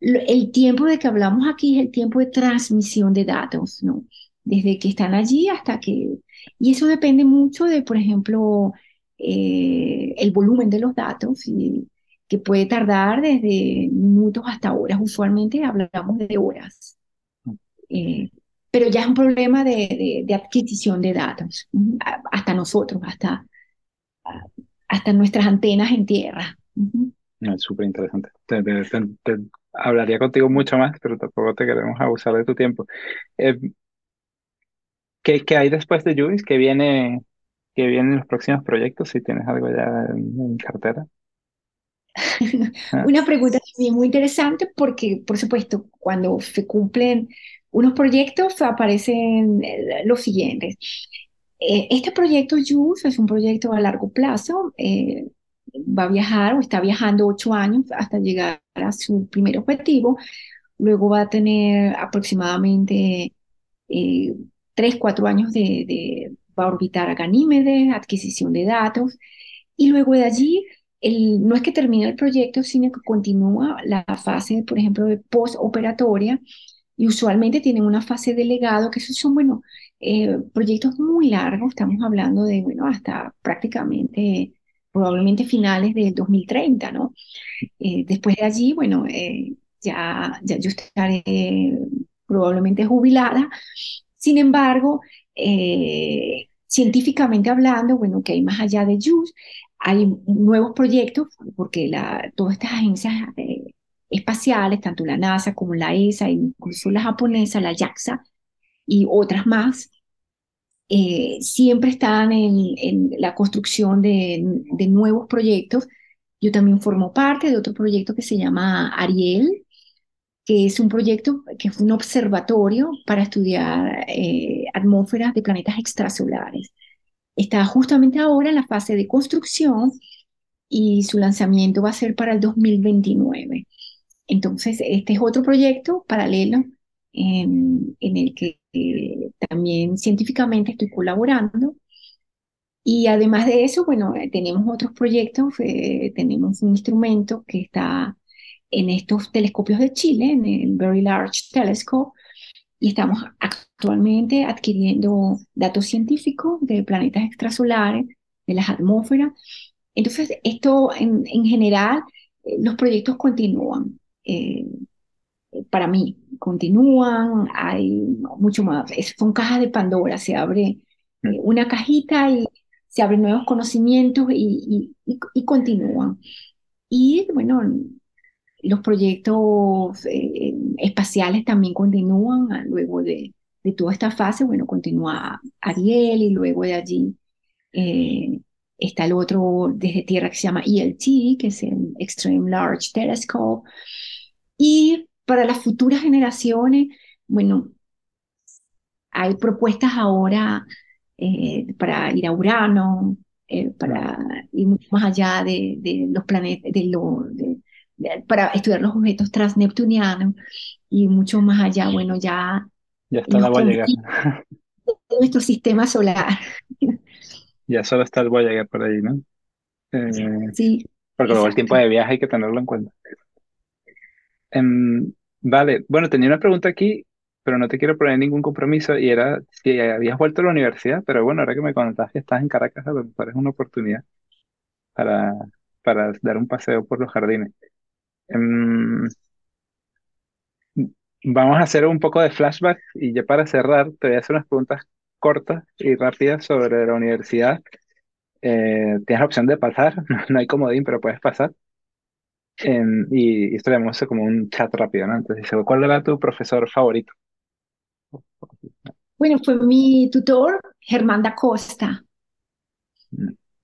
el tiempo de que hablamos aquí es el tiempo de transmisión de datos, ¿no? Desde que están allí hasta que... Y eso depende mucho de, por ejemplo, eh, el volumen de los datos, y, que puede tardar desde minutos hasta horas. Usualmente hablamos de horas. Eh, pero ya es un problema de, de, adquisición de datos, hasta nosotros, hasta, hasta nuestras antenas en tierra. Es súper interesante. hablaría contigo mucho más, pero tampoco te queremos abusar de tu tiempo. Eh, ¿qué, ¿qué, hay después de Juice? ¿Qué viene, qué vienen los próximos proyectos? Si tienes algo ya en cartera. Una pregunta muy interesante porque, por supuesto, cuando se cumplen unos proyectos aparecen eh, los siguientes. Eh, este proyecto JUICE es un proyecto a largo plazo. Eh, va a viajar o está viajando ocho años hasta llegar a su primer objetivo. Luego va a tener aproximadamente tres, cuatro años de, de, va a orbitar a Ganímedes, adquisición de datos. Y luego de allí el, no es que termine el proyecto, sino que continúa la fase, por ejemplo, de postoperatoria, usualmente tienen una fase de legado, que esos son, bueno, eh, proyectos muy largos, estamos hablando de, bueno, hasta prácticamente, probablemente finales del 2030, ¿no? Eh, después de allí, bueno, eh, ya, ya yo estaré, probablemente jubilada. Sin embargo, eh, científicamente hablando, bueno, que hay más allá de JUICE, hay nuevos proyectos, porque la, todas estas agencias espaciales, tanto la NASA como la ESA, incluso la japonesa, la JAXA y otras más, eh, siempre están en, la construcción de, nuevos proyectos. Yo también formo parte de otro proyecto que se llama Ariel, que es un proyecto que fue un observatorio para estudiar eh, atmósferas de planetas extracelulares. Está justamente ahora en la fase de construcción y su lanzamiento va a ser para el 2029. Entonces, este es otro proyecto paralelo en, el que eh, también científicamente estoy colaborando. Y además de eso, bueno, eh, tenemos otros proyectos, eh, tenemos un instrumento que está en estos telescopios de Chile, en el Very Large Telescope, y estamos actualmente adquiriendo datos científicos de planetas extrasolares, de las atmósferas. Entonces, esto en, en general, los proyectos continúan. Eh, para mí, continúan, hay mucho más. son cajas de Pandora, se abre eh, mm. una cajita y se abren nuevos conocimientos y, y, continúan. Y bueno, los proyectos eh, espaciales también continúan ah, luego de, de, toda esta fase. Bueno, continúa Ariel y luego de allí está el otro desde Tierra que se llama ELT, que es el Extreme Large Telescope. Y para las futuras generaciones, bueno, hay propuestas ahora eh, para ir a Urano, eh, para ir mucho más allá de, los planetas, de lo, para estudiar los objetos transneptunianos y mucho más allá, bueno, ya... Ya está la Voyager. Nuestro sistema solar. Ya solo está el Voyager por ahí, ¿no? Eh, sí. Porque luego el tiempo de viaje hay que tenerlo en cuenta. Em, vale, bueno, tenía una pregunta aquí, pero no te quiero poner ningún compromiso y era si habías vuelto a la universidad, pero bueno, ahora que me contaste que estás en Caracas, a lo mejor es una oportunidad para, para dar un paseo por los jardines. Em, vamos a hacer un poco de flashback y ya para cerrar, te voy a hacer unas preguntas cortas y rápidas sobre la universidad. Eh, tienes la opción de pasar, no hay comodín, pero puedes pasar y, esto le llamamos como un chat rápido, ¿no? Entonces dice, ¿cuál era tu profesor favorito? Bueno, fue mi tutor, Germán da Costa.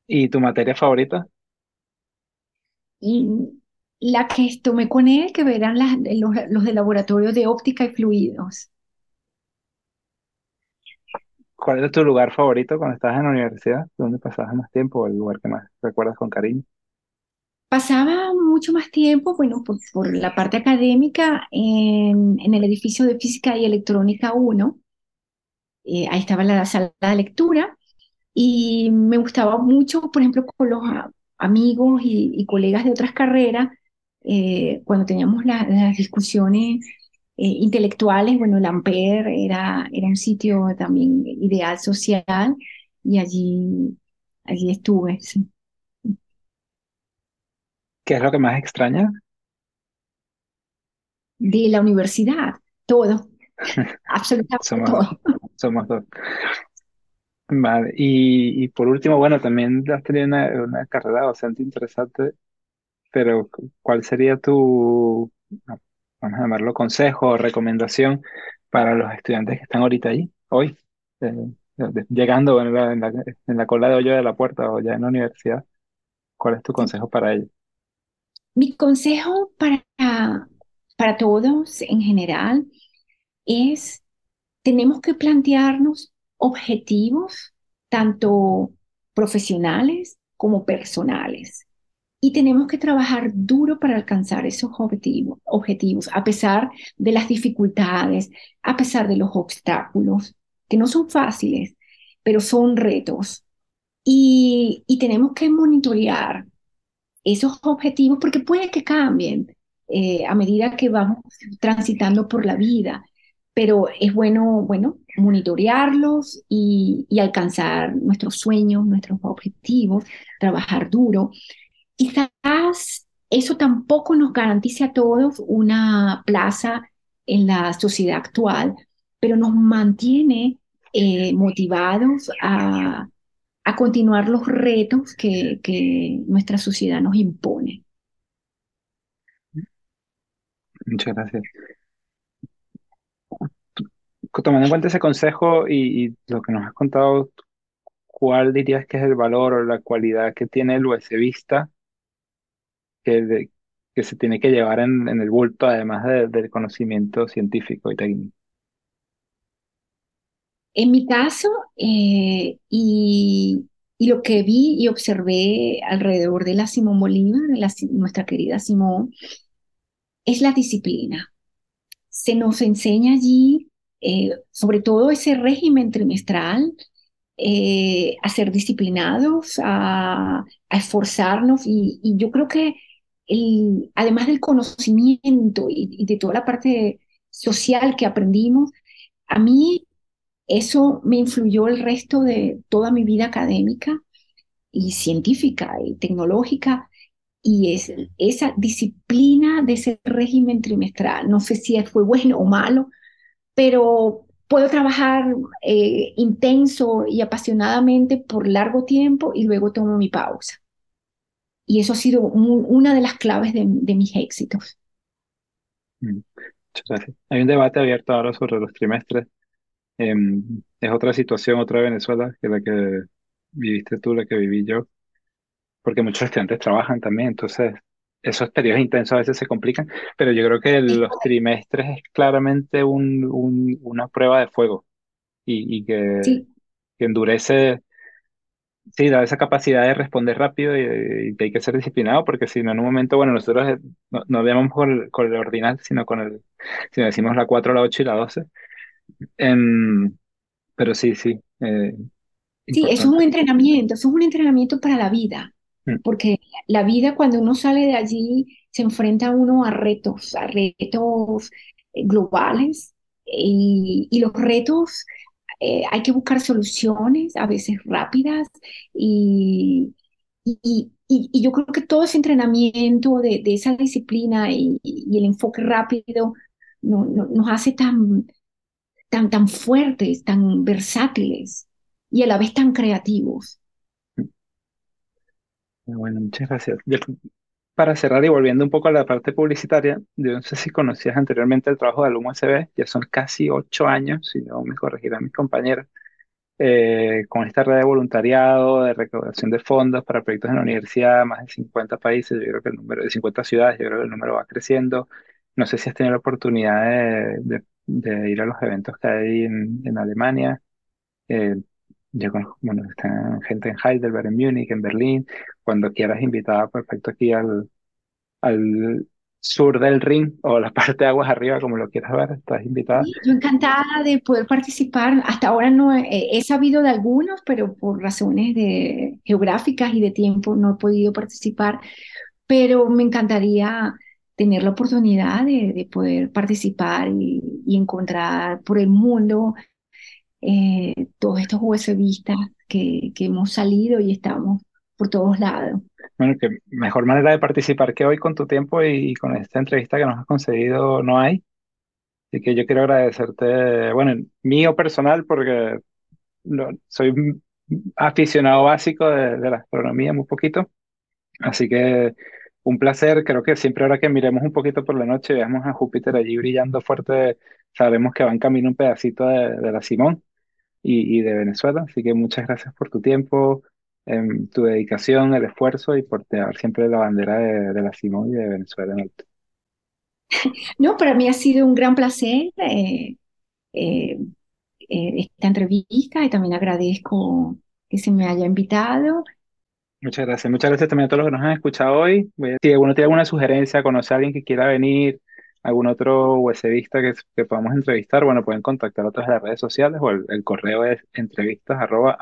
¿Y tu materia favorita? Y la que tomé con él, que eran las, los, los de laboratorio de óptica y fluidos. ¿Cuál era tu lugar favorito cuando estabas en la universidad? ¿Dónde pasabas más tiempo o el lugar que más recuerdas con cariño? Pasaba mucho más tiempo, bueno, por, la parte académica en, el edificio de Física y Electrónica 1. Eh, ahí estaba la sala de lectura y me gustaba mucho, por ejemplo, con los amigos y, colegas de otras carreras, eh, cuando teníamos las discusiones eh, intelectuales, bueno, el Ampere era, era un sitio también ideal social y allí, allí estuve. Sí. ¿Qué es lo que más extraña? De la universidad, todo, absolutamente somos, todo. Somos dos. Vale, y, y, por último, bueno, también has tenido una, una carrera bastante interesante, pero ¿cuál sería tu, vamos a llamarlo, consejo o recomendación para los estudiantes que están ahorita ahí, hoy, eh, llegando en la, en la, en la cola de hoyo de la puerta o ya en la universidad? ¿Cuál es tu consejo para ellos? Mi consejo para, para todos en general es, tenemos que plantearnos objetivos, tanto profesionales como personales. Y tenemos que trabajar duro para alcanzar esos objetivos, a pesar de las dificultades, a pesar de los obstáculos, que no son fáciles, pero son retos. Y, y tenemos que monitorear esos objetivos, porque puede que cambien eh, a medida que vamos transitando por la vida, pero es bueno, bueno, monitorearlos y, alcanzar nuestros sueños, nuestros objetivos, trabajar duro. Quizás eso tampoco nos garantice a todos una plaza en la sociedad actual, pero nos mantiene eh, motivados a, a, continuar los retos que, que nuestra sociedad nos impone. Muchas gracias. Tomando en cuenta ese consejo y, lo que nos has contado, ¿cuál dirías que es el valor o la cualidad que tiene el USBista que, que se tiene que llevar en, el bulto, además del conocimiento científico y técnico? En mi caso, eh, y, lo que vi y observé alrededor de la Simón Bolívar, nuestra querida Simón, es la disciplina. Se nos enseña allí, eh, sobre todo ese régimen trimestral, eh, a ser disciplinados, a, esforzarnos y, yo creo que además del conocimiento y, de toda la parte social que aprendimos, a mí eso me influyó el resto de toda mi vida académica y científica y tecnológica y es esa disciplina de ese régimen trimestral. No sé si fue bueno o malo, pero puedo trabajar eh, intenso y apasionadamente por largo tiempo y luego tomo mi pausa. Y eso ha sido una de las claves de, mis éxitos. Mm, muchas gracias. Hay un debate abierto ahora sobre los trimestres. Em, es otra situación, otra Venezuela que la que viviste tú, la que viví yo porque muchos estudiantes trabajan también, entonces esos periodos intensos a veces se complican, pero yo creo que los trimestres es claramente un, una prueba de fuego y, que, que, endurece, sí, da esa capacidad de responder rápido y, que hay que ser disciplinado, porque si no, en un momento, bueno, nosotros eh, no, no veamos con el, con el ordinal, sino con el, si decimos la 4, la 8 y la 12. Em, pero sí, sí. Eh, sí, eso es un entrenamiento, eso es un entrenamiento para la vida. Mm. porque la vida cuando uno sale de allí se enfrenta uno a retos, a retos eh, globales y, los retos eh, hay que buscar soluciones a veces rápidas y, y, yo creo que todo ese entrenamiento de, esa disciplina y, el enfoque rápido nos hace tan, tan, tan fuertes, tan versátiles y a la vez tan creativos. Bueno, muchas gracias. para cerrar y volviendo un poco a la parte publicitaria, yo no sé si conocías anteriormente el trabajo de Alumno SB, ya son casi ocho años, si no me corregirán mis compañeros, eh, con esta red de voluntariado, de recaudación de fondos para proyectos en la universidad, más de 50 países, yo creo que el número de 50 ciudades, yo creo que el número va creciendo. No sé si has tenido la oportunidad de, de, ir a los eventos que hay en, Alemania. Eh, yo conozco, bueno, está gente en Heidelberg, en Múnich, en Berlín. Cuando quieras invitada, perfecto, aquí al, al sur del Rin o la parte de aguas arriba, como lo quieras ver, estás invitada. yo encantada de poder participar. Hasta ahora no he, sabido de algunos, pero por razones de, geográficas y de tiempo no he podido participar. Pero me encantaría tener la oportunidad de, poder participar y, y, encontrar por el mundo eh, todos estos USBistas que, que hemos salido y estamos por todos lados. Bueno, que mejor manera de participar que hoy con tu tiempo y, con esta entrevista que nos has conseguido no hay. Así que yo quiero agradecerte, bueno, mío personal, porque soy aficionado básico de, de, la astronomía, muy poquito. Así que un placer. Creo que siempre ahora que miremos un poquito por la noche, veamos a Júpiter allí brillando fuerte, sabemos que va en camino un pedacito de, de la Simón y, de Venezuela. Así que muchas gracias por tu tiempo, em, tu dedicación, el esfuerzo y por llevar siempre la bandera de, la Simón y de Venezuela en alto. No, para mí ha sido un gran placer eh, eh, eh, esta entrevista y también agradezco que se me haya invitado. Muchas gracias. Muchas gracias también a todos los que nos han escuchado hoy. Si alguno tiene alguna sugerencia, conoce a alguien que quiera venir, algún otro USBista que, que podamos entrevistar, bueno, pueden contactar a través de las redes sociales o el, correo es entrevistas arroba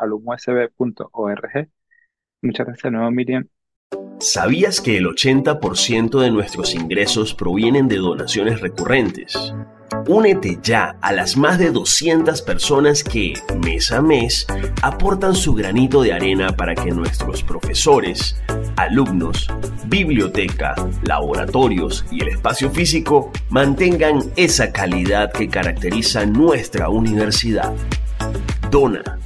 Muchas gracias de nuevo, Miriam. ¿Sabías que el 80% de nuestros ingresos provienen de donaciones recurrentes? Únete ya a las más de 200 personas que, mes a mes, aportan su granito de arena para que nuestros profesores, alumnos, biblioteca, laboratorios y el espacio físico mantengan esa calidad que caracteriza nuestra universidad. Dona